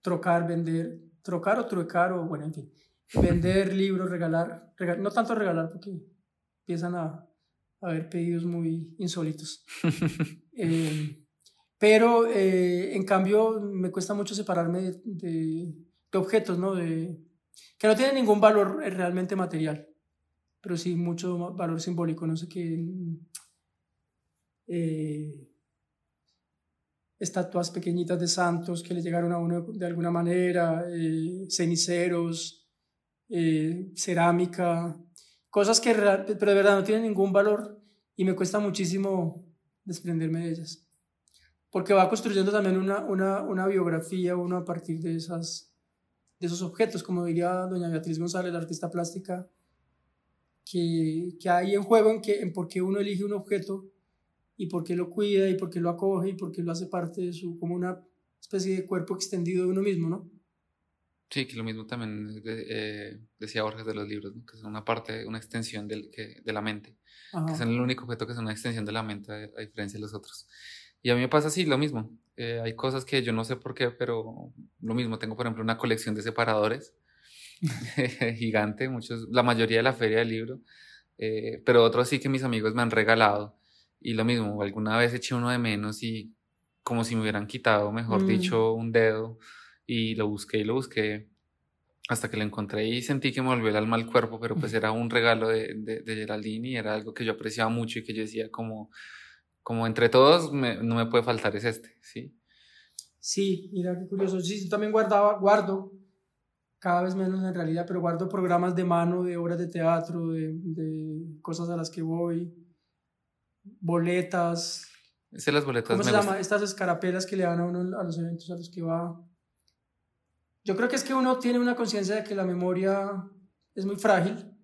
trocar, vender, trocar o truecar o bueno, en fin, vender libros, regalar, no tanto regalar porque empiezan a, haber pedidos muy insólitos. Eh, pero eh, en cambio me cuesta mucho separarme de, de, de objetos, ¿no? De, que no tienen ningún valor realmente material, pero sí mucho valor simbólico, no sé qué. Eh, estatuas pequeñitas de santos que le llegaron a uno de alguna manera, eh, ceniceros, eh, cerámica, cosas que pero de verdad no tienen ningún valor y me cuesta muchísimo desprenderme de ellas. Porque va construyendo también una, una, una biografía uno a partir de, esas, de esos objetos, como diría doña Beatriz González, la artista plástica, que, que hay en juego en, que, en por qué uno elige un objeto y por qué lo cuida y por qué lo acoge y por qué lo hace parte de su, como una especie de cuerpo extendido de uno mismo, ¿no? Sí, que lo mismo también eh, decía Borges de los libros, ¿no? que es una parte, una extensión del, que, de la mente, Ajá. que es el único objeto que es una extensión de la mente a, a diferencia de los otros. Y a mí me pasa así, lo mismo. Eh, hay cosas que yo no sé por qué, pero lo mismo. Tengo, por ejemplo, una colección de separadores gigante, muchos, la mayoría de la feria del libro, eh, pero otros sí que mis amigos me han regalado. Y lo mismo, alguna vez eché uno de menos y como si me hubieran quitado, mejor mm. dicho, un dedo y lo busqué y lo busqué hasta que lo encontré y sentí que me volvió el alma al cuerpo, pero pues era un regalo de, de, de Geraldine y era algo que yo apreciaba mucho y que yo decía como, como entre todos me, no me puede faltar es este, ¿sí? Sí, mira qué curioso. Sí, yo también guardaba, guardo, cada vez menos en realidad, pero guardo programas de mano, de obras de teatro, de, de cosas a las que voy, boletas. Esas las boletas. ¿Cómo se gusta. llama? Estas escarapelas que le dan a uno a los eventos a los que va. Yo creo que es que uno tiene una conciencia de que la memoria es muy frágil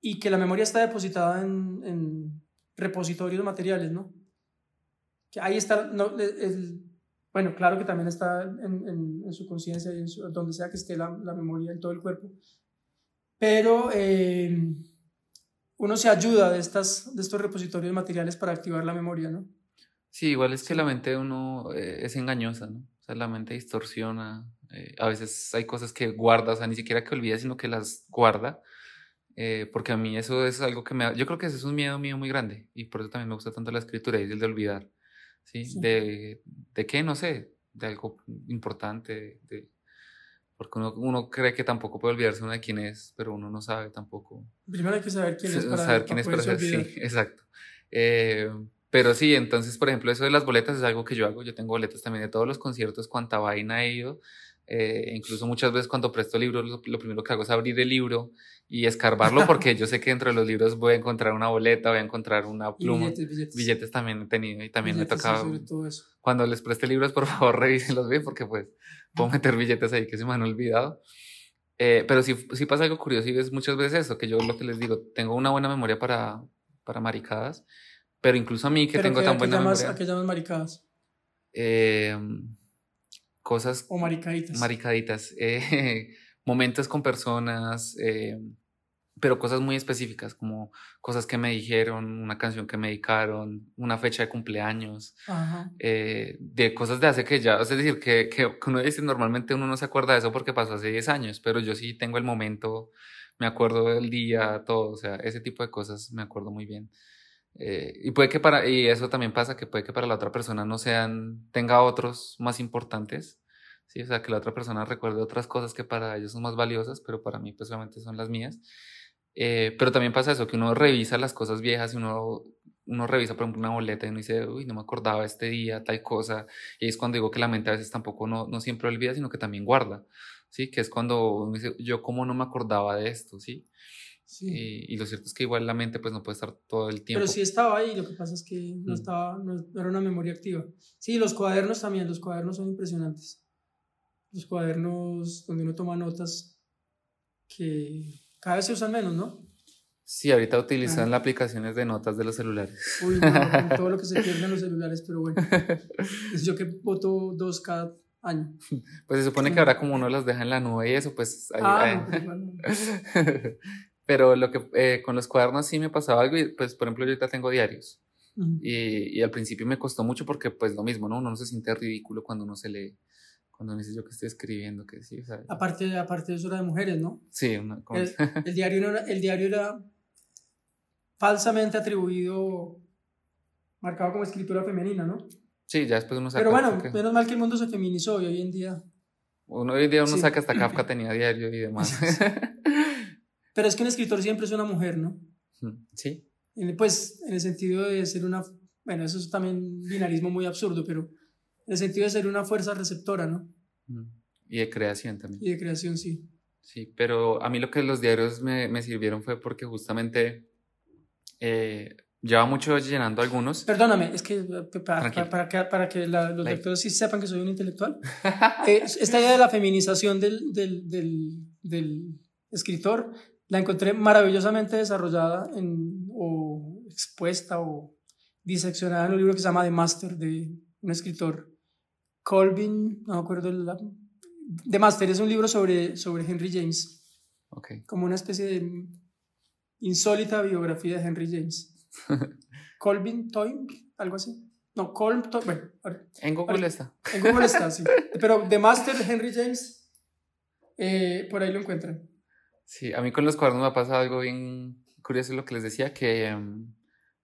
y que la memoria está depositada en, en repositorios materiales, ¿no? Que ahí está, no, el, bueno, claro que también está en, en, en su conciencia y en su, donde sea que esté la, la, memoria en todo el cuerpo, pero eh, uno se ayuda de, estas, de estos repositorios materiales para activar la memoria, ¿no? Sí, igual es que la mente de uno eh, es engañosa, ¿no? O sea, la mente distorsiona. Eh, a veces hay cosas que guarda, o sea, ni siquiera que olvida, sino que las guarda. Eh, porque a mí eso es algo que me... Yo creo que ese es un miedo mío muy grande y por eso también me gusta tanto la escritura y el de olvidar. ¿Sí? sí. De, ¿De qué? No sé, de algo importante, de, porque uno, uno, cree que tampoco puede olvidarse uno de quién es, pero uno no sabe tampoco. Primero hay que saber quién es para, saber quién para es para ser, sí, exacto. Eh, pero sí, entonces, por ejemplo, eso de las boletas es algo que yo hago. Yo tengo boletas también de todos los conciertos, cuanta vaina he ido. Eh, incluso muchas veces cuando presto libros, lo, lo, primero que hago es abrir el libro y escarbarlo porque yo sé que dentro de los libros voy a encontrar una boleta, voy a encontrar una pluma. Billetes, billetes. billetes, también he tenido y también billetes, me tocaba. Todo eso. Cuando les preste libros, por favor, revísenlos bien porque pues puedo meter billetes ahí que se me han olvidado. Eh, pero sí, sí pasa algo curioso y es muchas veces eso, que yo lo que les digo, tengo una buena memoria para, para maricadas, pero incluso a mí que tengo tan buena llamas, memoria. ¿A qué llamas maricadas? Eh, cosas... O maricaditas. Maricaditas. Eh, momentos con personas, eh, pero cosas muy específicas, como cosas que me dijeron, una canción que me dedicaron, una fecha de cumpleaños, eh, de cosas de hace que ya, es decir, que, que, uno dice normalmente uno no se acuerda de eso porque pasó hace 10 años, pero yo sí tengo el momento, me acuerdo del día, todo, o sea, ese tipo de cosas me acuerdo muy bien. Eh, y puede que para, y eso también pasa, que puede que para la otra persona no sean, tenga otros más importantes, ¿sí? O sea, que la otra persona recuerde otras cosas que para ellos son más valiosas, pero para mí pues solamente son las mías. Eh, pero también pasa eso, que uno revisa las cosas viejas y uno, uno revisa, por ejemplo, una boleta y uno dice, uy, no me acordaba este día, tal cosa. Y es cuando digo que la mente a veces tampoco no, no siempre olvida, sino que también guarda, ¿sí? Que es cuando uno dice, yo cómo no me acordaba de esto, ¿sí? Sí. Y, y, lo cierto es que igual la mente pues no puede estar todo el tiempo. Pero sí estaba ahí, lo que pasa es que no, estaba, no, no era una memoria activa. Sí, los cuadernos también, los cuadernos son impresionantes. Los cuadernos donde uno toma notas que cada vez se usan menos, ¿no? Sí, ahorita utilizan ah. las aplicaciones de notas de los celulares. Uy, no, todo lo que se pierde en los celulares, pero bueno. Es yo que voto dos cada año. Pues se supone que ahora como uno las deja en la nube y eso, pues ahí, ah, ahí. No, bueno. Pero lo que eh, con los cuadernos sí me pasaba algo y pues por ejemplo yo ahorita tengo diarios. Uh -huh. y, y, al principio me costó mucho porque pues lo mismo, ¿no? Uno no se siente ridículo cuando uno se lee, cuando dice yo que estoy escribiendo, que sí, o sea, Aparte, aparte de eso era de mujeres, ¿no? Sí. Una, el, el, diario era, el diario era falsamente atribuido, marcado como escritura femenina, ¿no? Sí, ya después uno saca. Pero bueno, menos mal que el mundo se feminizó y hoy en día... uno hoy en día uno sí. saca hasta Kafka tenía diario y demás. Pero es que un escritor siempre es una mujer, ¿no? sí. Pues en el sentido de ser una... Bueno, eso es también binarismo muy absurdo, pero en el sentido de ser una fuerza receptora, ¿no? Y de creación también. Y de creación, sí. Sí, pero a mí lo que los diarios me, me sirvieron fue porque justamente eh, llevaba mucho llenando algunos. Perdóname, es que eh, para, para, para que, para que la- los lectores sí sepan que soy un intelectual, eh, esta idea de la feminización del, del, del, del escritor la encontré maravillosamente desarrollada en, o expuesta o diseccionada en un libro que se llama The Master de un escritor, Colvin, no me acuerdo, el- The Master es un libro sobre, sobre Henry James, Ok. como una especie de insólita biografía de Henry James. Colvin Toynbee, algo así. No, Colm Toy- bueno, ahora- En Google Ahora- está. en Google está, sí. Pero The Master de Henry James, eh, por ahí lo encuentran. Sí, a mí con los cuadernos me ha pasado algo bien curioso, lo que les decía, que em,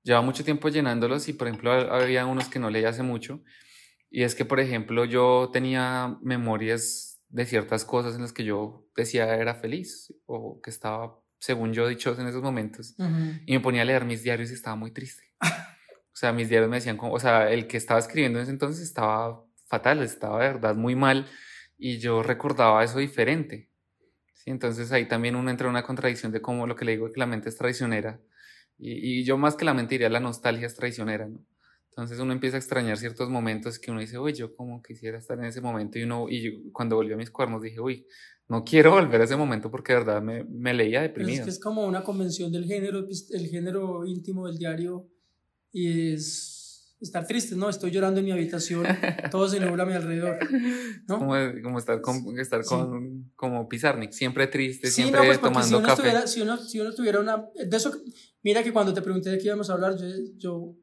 llevaba mucho tiempo llenándolos y, por ejemplo, ha- había unos que no leía hace mucho. Y es que, por ejemplo, yo tenía memorias de ciertas cosas en las que yo decía era feliz o que estaba, según yo, dichoso en esos momentos. Y me ponía a leer mis diarios y estaba muy triste. O sea, mis diarios me decían como, o sea, el que estaba escribiendo en ese entonces estaba fatal, estaba de verdad muy mal y yo recordaba eso diferente. ¿sí? Entonces ahí también uno entra en una contradicción de cómo lo que le digo que la mente es traicionera y, y yo más que la mente diría la nostalgia es traicionera, ¿no? Entonces uno empieza a extrañar ciertos momentos que uno dice, uy, yo como quisiera estar en ese momento y uno, y yo, cuando volví a mis cuernos dije, uy, no quiero volver a ese momento porque de verdad me, me leía Pero es deprimido. que es como una convención del género, pues, el género íntimo del diario y es estar triste, ¿no? Estoy llorando en mi habitación, todo se nubla a mi alrededor, ¿no? Como, como estar, con, estar Sí. con, como Pizarnik, siempre triste, Sí, siempre no, pues tomando si uno, café. si, uno, si uno tuviera una... De eso, mira que cuando te pregunté de qué íbamos a hablar, yo, yo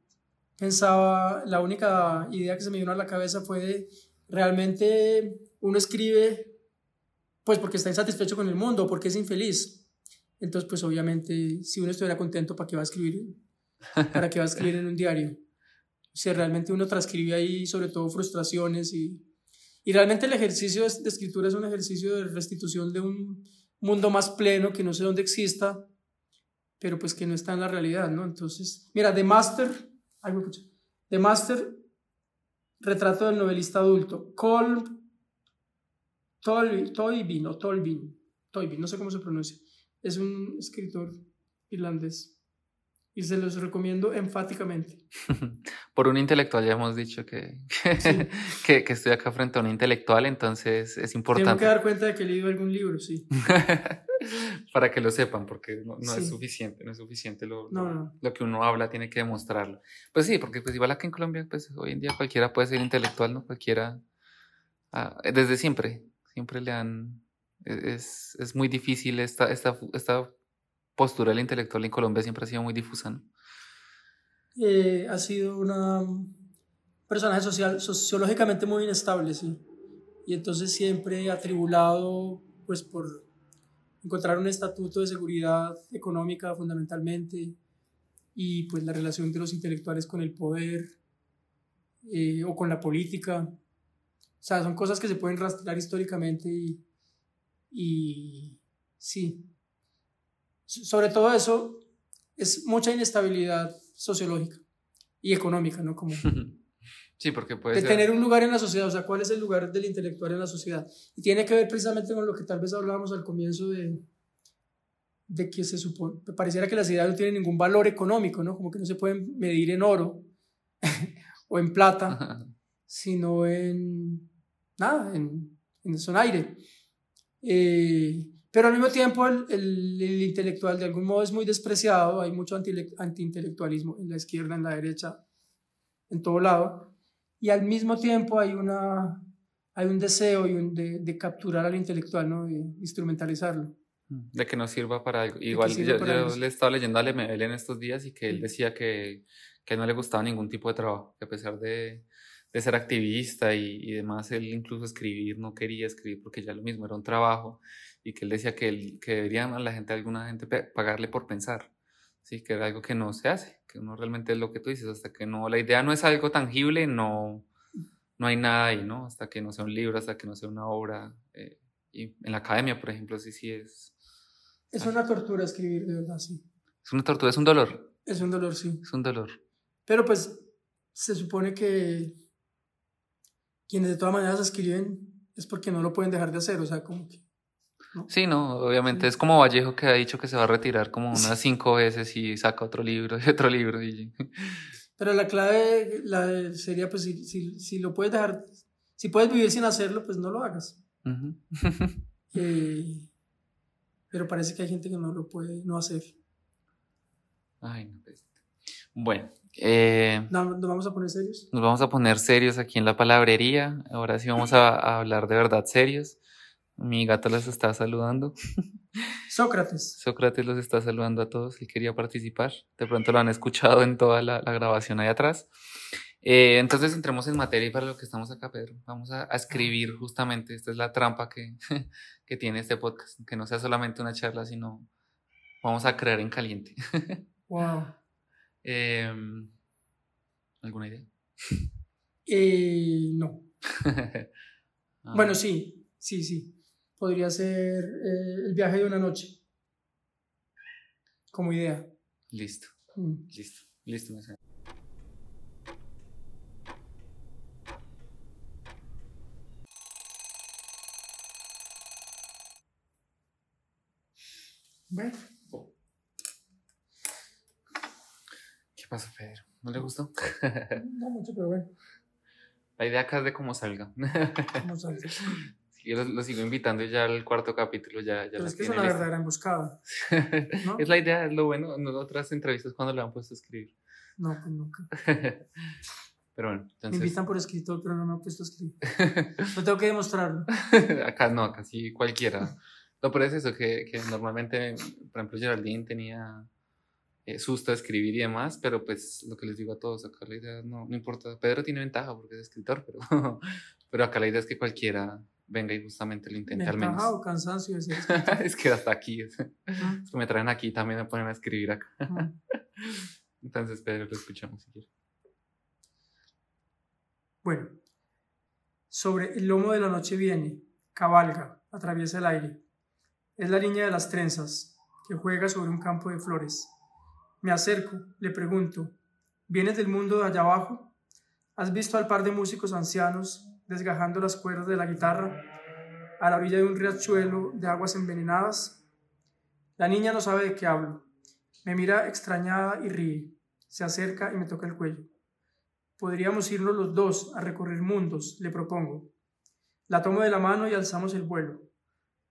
pensaba, la única idea que se me vino a la cabeza fue realmente uno escribe pues porque está insatisfecho con el mundo, porque es infeliz. Entonces, pues obviamente, si uno estuviera contento, ¿para qué va a escribir? ¿Para qué va a escribir en un diario? Si realmente uno transcribe ahí sobre todo frustraciones y, y realmente el ejercicio de escritura es un ejercicio de restitución de un mundo más pleno que no sé dónde exista, pero pues que no está en la realidad, ¿no? Entonces, mira, The Master, me escuché. The Master, retrato del novelista adulto, Colm Tolby, Toybin o Tolbin, Toybin, no sé cómo se pronuncia, es un escritor irlandés y se los recomiendo enfáticamente. Por un intelectual ya hemos dicho que, que, Sí. que, que estoy acá frente a un intelectual, entonces es Tengo que importante dar cuenta de que he leído algún libro, sí. para que lo sepan, porque no, no es Sí. suficiente, no es suficiente lo, No, no. lo que uno habla, tiene que demostrarlo. Pues sí, porque pues igual acá en Colombia, pues hoy en día cualquiera puede ser intelectual, ¿no? Cualquiera, ah, desde siempre, siempre le han, e, es, es muy difícil esta, esta, esta postura del intelectual en Colombia siempre ha sido muy difusa, ¿no? Eh, ha sido una un personaje social, sociológicamente muy inestable, sí. Y entonces siempre atribulado, pues, por encontrar un estatuto de seguridad económica fundamentalmente y pues la relación de los intelectuales con el poder eh, o con la política. O sea, son cosas que se pueden rastrear históricamente y, y sí. Sobre todo eso, es mucha inestabilidad sociológica y económica, ¿no? Como Sí, porque puede de ser... tener un lugar en la sociedad, o sea, cuál es el lugar del intelectual en la sociedad. Y tiene que ver precisamente con lo que tal vez hablábamos al comienzo de, de que se supone, pareciera que las ideas no tienen ningún valor económico, ¿no? Como que no se pueden medir en oro o en plata, sino en nada, en, en son aire. Eh, pero al mismo tiempo el, el- el intelectual de algún modo es muy despreciado, hay mucho anti- antiintelectualismo en la izquierda, en la derecha, en todo lado, y al mismo tiempo hay, una, hay un deseo y un de, de capturar al intelectual, ¿no? de instrumentalizarlo. De que nos sirva para algo. Igual yo, yo le estaba leyendo a Lemebel en estos días y que él decía que, que no le gustaba ningún tipo de trabajo, que a pesar de, de ser activista y, y demás, él incluso escribir no quería escribir porque ya lo mismo era un trabajo y que él decía que, él- que deberían a la gente, alguna gente pagarle por pensar. Sí, que era algo que no se hace, que uno realmente es lo que tú dices, hasta que no, la idea no es algo tangible, no, no hay nada ahí, ¿no? Hasta que no sea un libro, hasta que no sea una obra. eh, y en la academia, por ejemplo, sí, sí es. Es una tortura escribir, de verdad, sí. Es una tortura, es un dolor, Es un dolor, sí. es un dolor. Pero pues se supone que quienes de todas maneras escriben es porque no lo pueden dejar de hacer, o sea, como que... ¿no? Sí, no, obviamente es como Vallejo que ha dicho que se va a retirar como unas cinco veces y saca otro libro y otro libro. Y... Pero la clave la sería, pues, si, si, si lo puedes dejar, si puedes vivir sin hacerlo, pues no lo hagas. Eh, pero parece que hay gente que no lo puede no hacer. Ay, no, pues. Bueno, eh, No, ¿Nos vamos a poner serios? nos vamos a poner serios aquí en la palabrería. Ahora sí vamos a, a hablar de verdad serios. Mi gato los está saludando. Sócrates. Sócrates los está saludando a todos. Él quería participar. De pronto lo han escuchado en toda la, la grabación ahí atrás. Eh, entonces entremos en materia y para lo que estamos acá, Pedro. Vamos a, a escribir justamente. Esta es la trampa que, que tiene este podcast. Que no sea solamente una charla, sino vamos a crear en caliente. Wow. Em, ¿Alguna idea? Eh, no. Ah, Bueno, sí, sí, sí. Podría ser eh, el viaje de una noche. Como idea. Listo, Mm. listo, listo. me. Bueno, ¿Qué pasó, Pedro? ¿No le gustó? no mucho, pero bueno. La idea acá es de cómo salga. Vamos a ver. Sí, yo lo, lo sigo invitando ya el cuarto capítulo ya, ya Pero la es que es lista. verdadera emboscada. ¿no? es la idea, es lo bueno. En otras entrevistas cuando le han puesto a escribir. No, pues nunca. Pero bueno, Me entonces. invitan por escritor, pero no me han puesto a escribir. No tengo que demostrarlo. acá no, acá sí cualquiera. No, pero es eso, que, que normalmente, por ejemplo, Geraldine tenía eh, susto de escribir y demás, pero pues lo que les digo a todos, acá la idea no, no importa. Pedro tiene ventaja porque es escritor, pero, pero acá la idea es que cualquiera venga y justamente lo intente al menos. O cansancio escritor. es que hasta aquí, es, es que me traen aquí también me ponen a escribir acá. Entonces, Pedro, lo escuchamos si quieres. Bueno, sobre el lomo de la noche viene, cabalga, atraviesa el aire. Es la niña de las trenzas, que juega sobre un campo de flores. Me acerco, le pregunto, ¿vienes del mundo de allá abajo? ¿Has visto al par de músicos ancianos desgajando las cuerdas de la guitarra a la orilla de un riachuelo de aguas envenenadas? La niña no sabe de qué hablo. Me mira extrañada y ríe. Se acerca y me toca el cuello. Podríamos irnos los dos a recorrer mundos, le propongo. La tomo de la mano y alzamos el vuelo.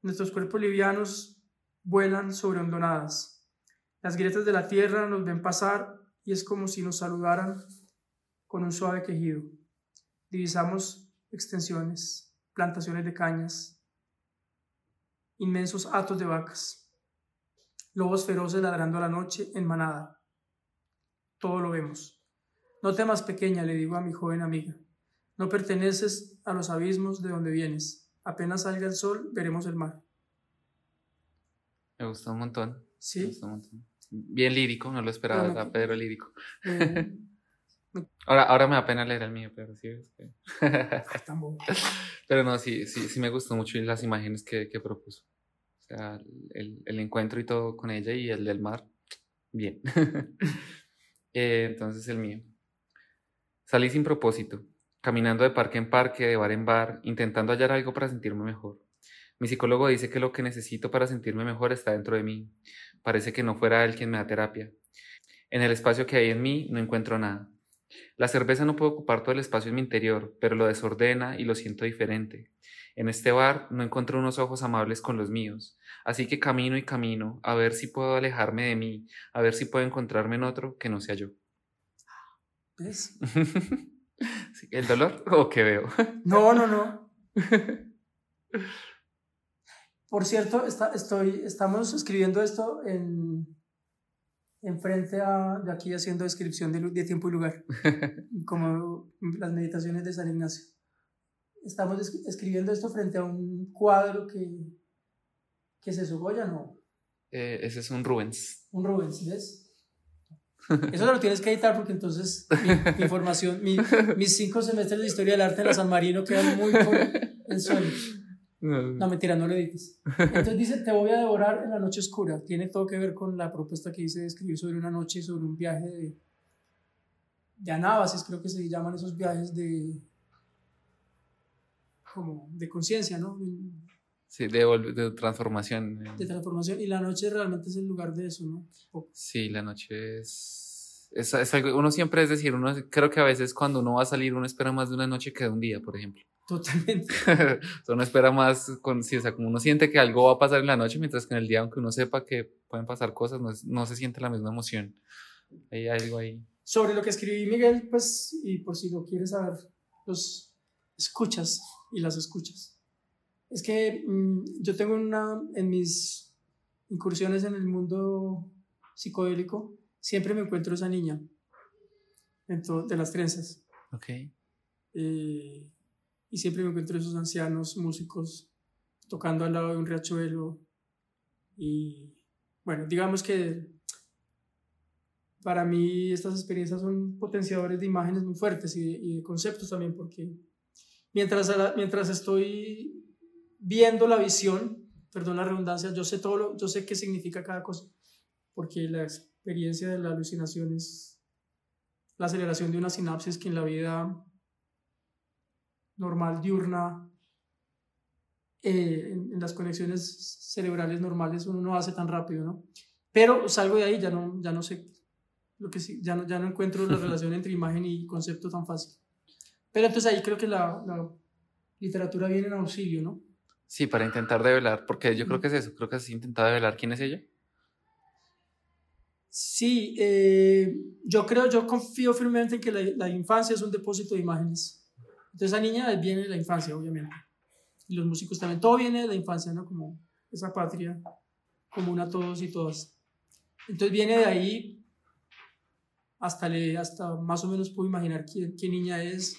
Nuestros cuerpos livianos vuelan sobre hondonadas. Las grietas de la tierra nos ven pasar y es como si nos saludaran con un suave quejido. Divisamos extensiones, plantaciones de cañas, inmensos hatos de vacas, lobos feroces ladrando a la noche en manada. Todo lo vemos. No temas, pequeña, le digo a mi joven amiga. No perteneces a los abismos de donde vienes. Apenas salga el sol, veremos el mar. Me gustó un montón. Me ¿Sí? gustó un montón. Bien lírico, no lo esperaba, Bueno, Pedro lírico. Eh, Ahora, ahora me da pena leer el mío, pero sí. es que- ay, tan bobo. Pero no, sí, sí, sí me gustó mucho las imágenes que, que propuso. O sea, el, el encuentro y todo con ella y el del mar, bien. Eh, entonces el mío. Salí sin propósito, caminando de parque en parque, de bar en bar, intentando hallar algo para sentirme mejor. Mi psicólogo dice que lo que necesito para sentirme mejor está dentro de mí. Parece que no fuera él quien me da terapia. En el espacio que hay en mí no encuentro nada. La cerveza no puede ocupar todo el espacio en mi interior, pero lo desordena y lo siento diferente. En este bar no encuentro unos ojos amables con los míos, así que camino y camino a ver si puedo alejarme de mí, a ver si puedo encontrarme en otro que no sea yo. ¿Ves? ¿El dolor o qué veo? No, no, no. Por cierto, está, estoy, estamos escribiendo esto en, en frente a, de aquí haciendo descripción de, de tiempo y lugar, como las meditaciones de San Ignacio. Estamos es- escribiendo esto frente a un cuadro que, que se Goya, no, Eh, ese es un Rubens. un Rubens, ¿ves? Eso lo tienes que editar porque entonces mi, mi formación, mi- mis cinco semestres de historia del arte en la San Marino quedan muy por el suelo. No, mentira, no lo edites. Entonces dice, te voy a devorar en la noche oscura. Tiene todo que ver con la propuesta que hice de escribir sobre una noche, sobre un viaje de, de anábasis, creo que se llaman esos viajes de como de conciencia, ¿no? Sí, de, de transformación. De transformación. Y la noche realmente es el lugar de eso, ¿no? Sí, la noche es, es, es algo, uno siempre es decir, uno creo que a veces cuando uno va a salir uno espera más de una noche que de un día, por ejemplo. Totalmente. Uno espera más, con, sí, o sea, como uno siente que algo va a pasar en la noche, mientras que en el día, aunque uno sepa que pueden pasar cosas, no, es- no se siente la misma emoción. Hay algo ahí. Sobre lo que escribí Miguel, pues, y por si lo quieres saber, los escuchas y las escuchas. Es que mm, yo tengo una, en mis incursiones en el mundo psicodélico, siempre me encuentro esa niña de las trenzas. Ok. Eh, y siempre me encuentro esos ancianos músicos tocando al lado de un riachuelo. Y bueno, digamos que para mí estas experiencias son potenciadores de imágenes muy fuertes y de, conceptos también, porque mientras, mientras estoy viendo la visión, perdón la redundancia, yo sé todo lo, yo sé qué significa cada cosa, porque la experiencia de la alucinación es la aceleración de una sinapsis que en la vida normal diurna, eh, en, en las conexiones cerebrales normales uno no hace tan rápido, ¿no? Pero salgo de ahí, ya no, ya no sé lo que sí, ya no, ya no encuentro la relación entre imagen y concepto tan fácil. Pero entonces ahí creo que la, la literatura viene en auxilio, ¿no? Sí, para intentar develar, porque yo creo que es eso, creo que has intentado develar quién es ella. Sí, eh, yo creo, yo confío firmemente en que la, la infancia es un depósito de imágenes. Entonces esa niña viene de la infancia, obviamente. Y los músicos también, todo viene de la infancia, ¿no? Como esa patria común a todos y todas. Entonces viene de ahí hasta, le, hasta más o menos puedo imaginar qué, qué niña es,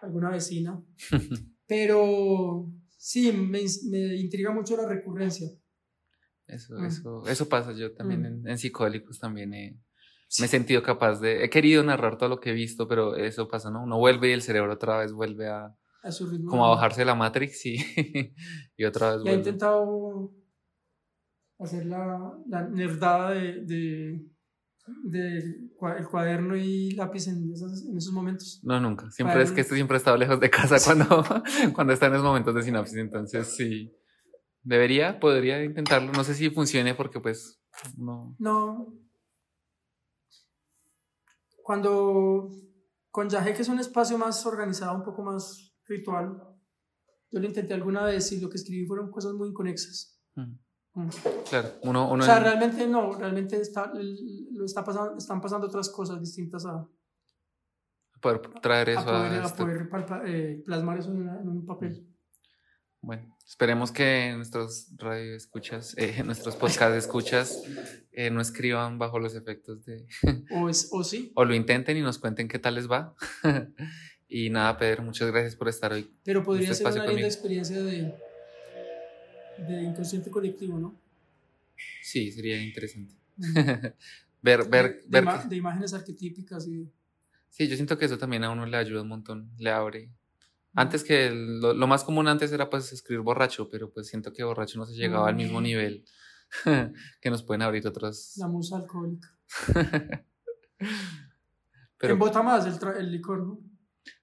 alguna vecina. Pero sí, me, me intriga mucho la recurrencia. Eso, Mm. eso, eso pasa. Yo también Mm. en, en psicólicos también he, Sí. me he sentido capaz de, he querido narrar todo lo que he visto, pero eso pasa, ¿no? Uno vuelve y el cerebro otra vez vuelve a, A su ritmo. como a bajarse la Matrix y, y otra vez Ya he intentado hacer la, la nerdada de, de, de el cuaderno y lápiz en, esas- en esos momentos. No, nunca. Siempre es que este siempre he estado lejos de casa cuando, cuando está en esos momentos de sinapsis. Entonces, sí. Debería, podría intentarlo. No sé si funcione porque, pues, no. No. Cuando con Yahé, que es un espacio más organizado, un poco más ritual, yo lo intenté alguna vez y lo que escribí fueron cosas muy inconexas. Mm, Mm. Claro, uno, uno O sea, en- realmente no, realmente está, lo está pasando, están pasando otras cosas distintas a, poder traer a eso a, poder, a este- poder palpa- eh, plasmar eso en, una- en un papel. Bueno, esperemos que nuestros radio escuchas, eh, nuestros podcast escuchas, eh, no escriban bajo los efectos de. O, es, o sí, o lo intenten y nos cuenten qué tal les va. y nada, Pedro, muchas gracias por estar hoy. pero podría Este ser una linda experiencia de, de inconsciente colectivo, ¿no? Sí, sería interesante. Ver, ver, de, ver. ima- que- de imágenes arquetípicas y Sí, yo siento que eso también a uno le ayuda un montón, le abre. Antes que lo, lo más común antes era pues escribir borracho, pero pues siento que borracho no se llegaba al mismo nivel que nos pueden abrir otros. la musa alcohólica. Pero Embota más el, el licor, ¿no?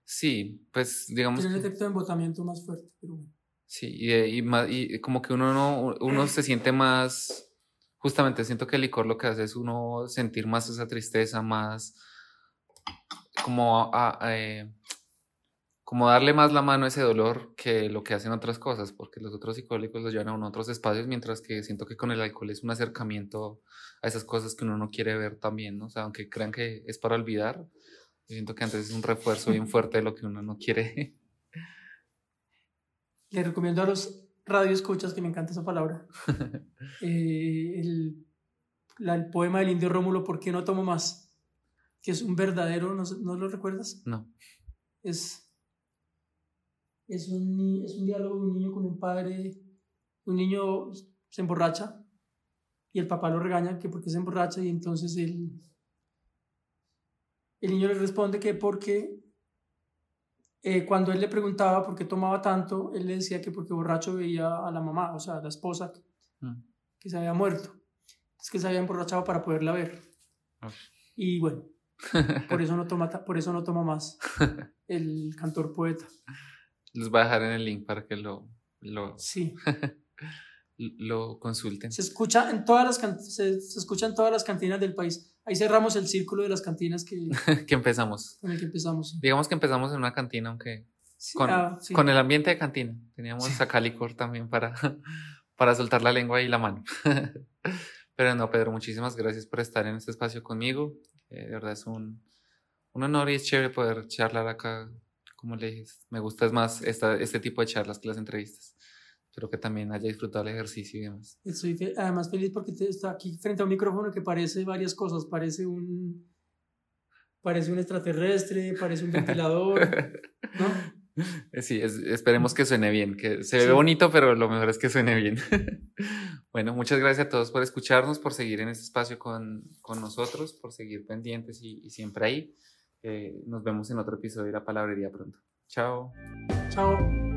sí, pues digamos Tiene un efecto de embotamiento más fuerte, pero sí, y, de- y, y como que uno no, uno se siente más, justamente siento que el licor lo que hace es uno sentir más esa tristeza, más como a- a- eh, como darle más la mano a ese dolor que lo que hacen otras cosas, porque los otros psicólicos los llevan a otros espacios, mientras que siento que con el alcohol es un acercamiento a esas cosas que uno no quiere ver también, ¿no? O sea, aunque crean que es para olvidar, yo siento que antes es un refuerzo bien fuerte de lo que uno no quiere. Le recomiendo a los radioescuchas, que me encanta esa palabra, eh, el, la- el poema del indio Rómulo, ¿Por qué no tomo más? Que es un verdadero, ¿no, ¿no lo recuerdas? No. Es, es, un, es un diálogo de un niño con un padre. Un niño se emborracha y el papá lo regaña que porque se emborracha y entonces él el niño le responde que porque eh, cuando él le preguntaba por qué tomaba tanto, él le decía que porque borracho veía a la mamá, o sea, a la esposa, Mm. que se había muerto. Es que se había emborrachado para poderla ver. Y bueno, por eso no toma, por eso no toma más el cantor poeta. Les voy a dejar en el link para que lo, lo, Sí. lo consulten. Se escucha en todas las se, se escucha en todas las cantinas del país. Ahí cerramos el círculo de las cantinas que, que empezamos. con el que empezamos. sí. Digamos que empezamos en una cantina, aunque Sí, con, ah, sí. con el ambiente de cantina. Teníamos acá licor también para, para soltar la lengua y la mano. Pero no, Pedro, muchísimas gracias por estar en este espacio conmigo. Eh, de verdad es un, un honor y es chévere poder charlar acá. Como le dije, me gusta más esta, este tipo de charlas que las entrevistas. Espero que también haya disfrutado el ejercicio y demás. Estoy fe- además feliz porque está aquí frente a un micrófono que parece varias cosas. Parece un, parece un extraterrestre, parece un ventilador, ¿no? Eh, Sí, es- esperemos que suene bien, que se ve Sí. bonito, pero lo mejor es que suene bien. bueno, muchas gracias a todos por escucharnos, por seguir en este espacio con, con nosotros, por seguir pendientes y, y siempre ahí. Eh, nos vemos en otro episodio de La Palabrería pronto. Chao. Chao.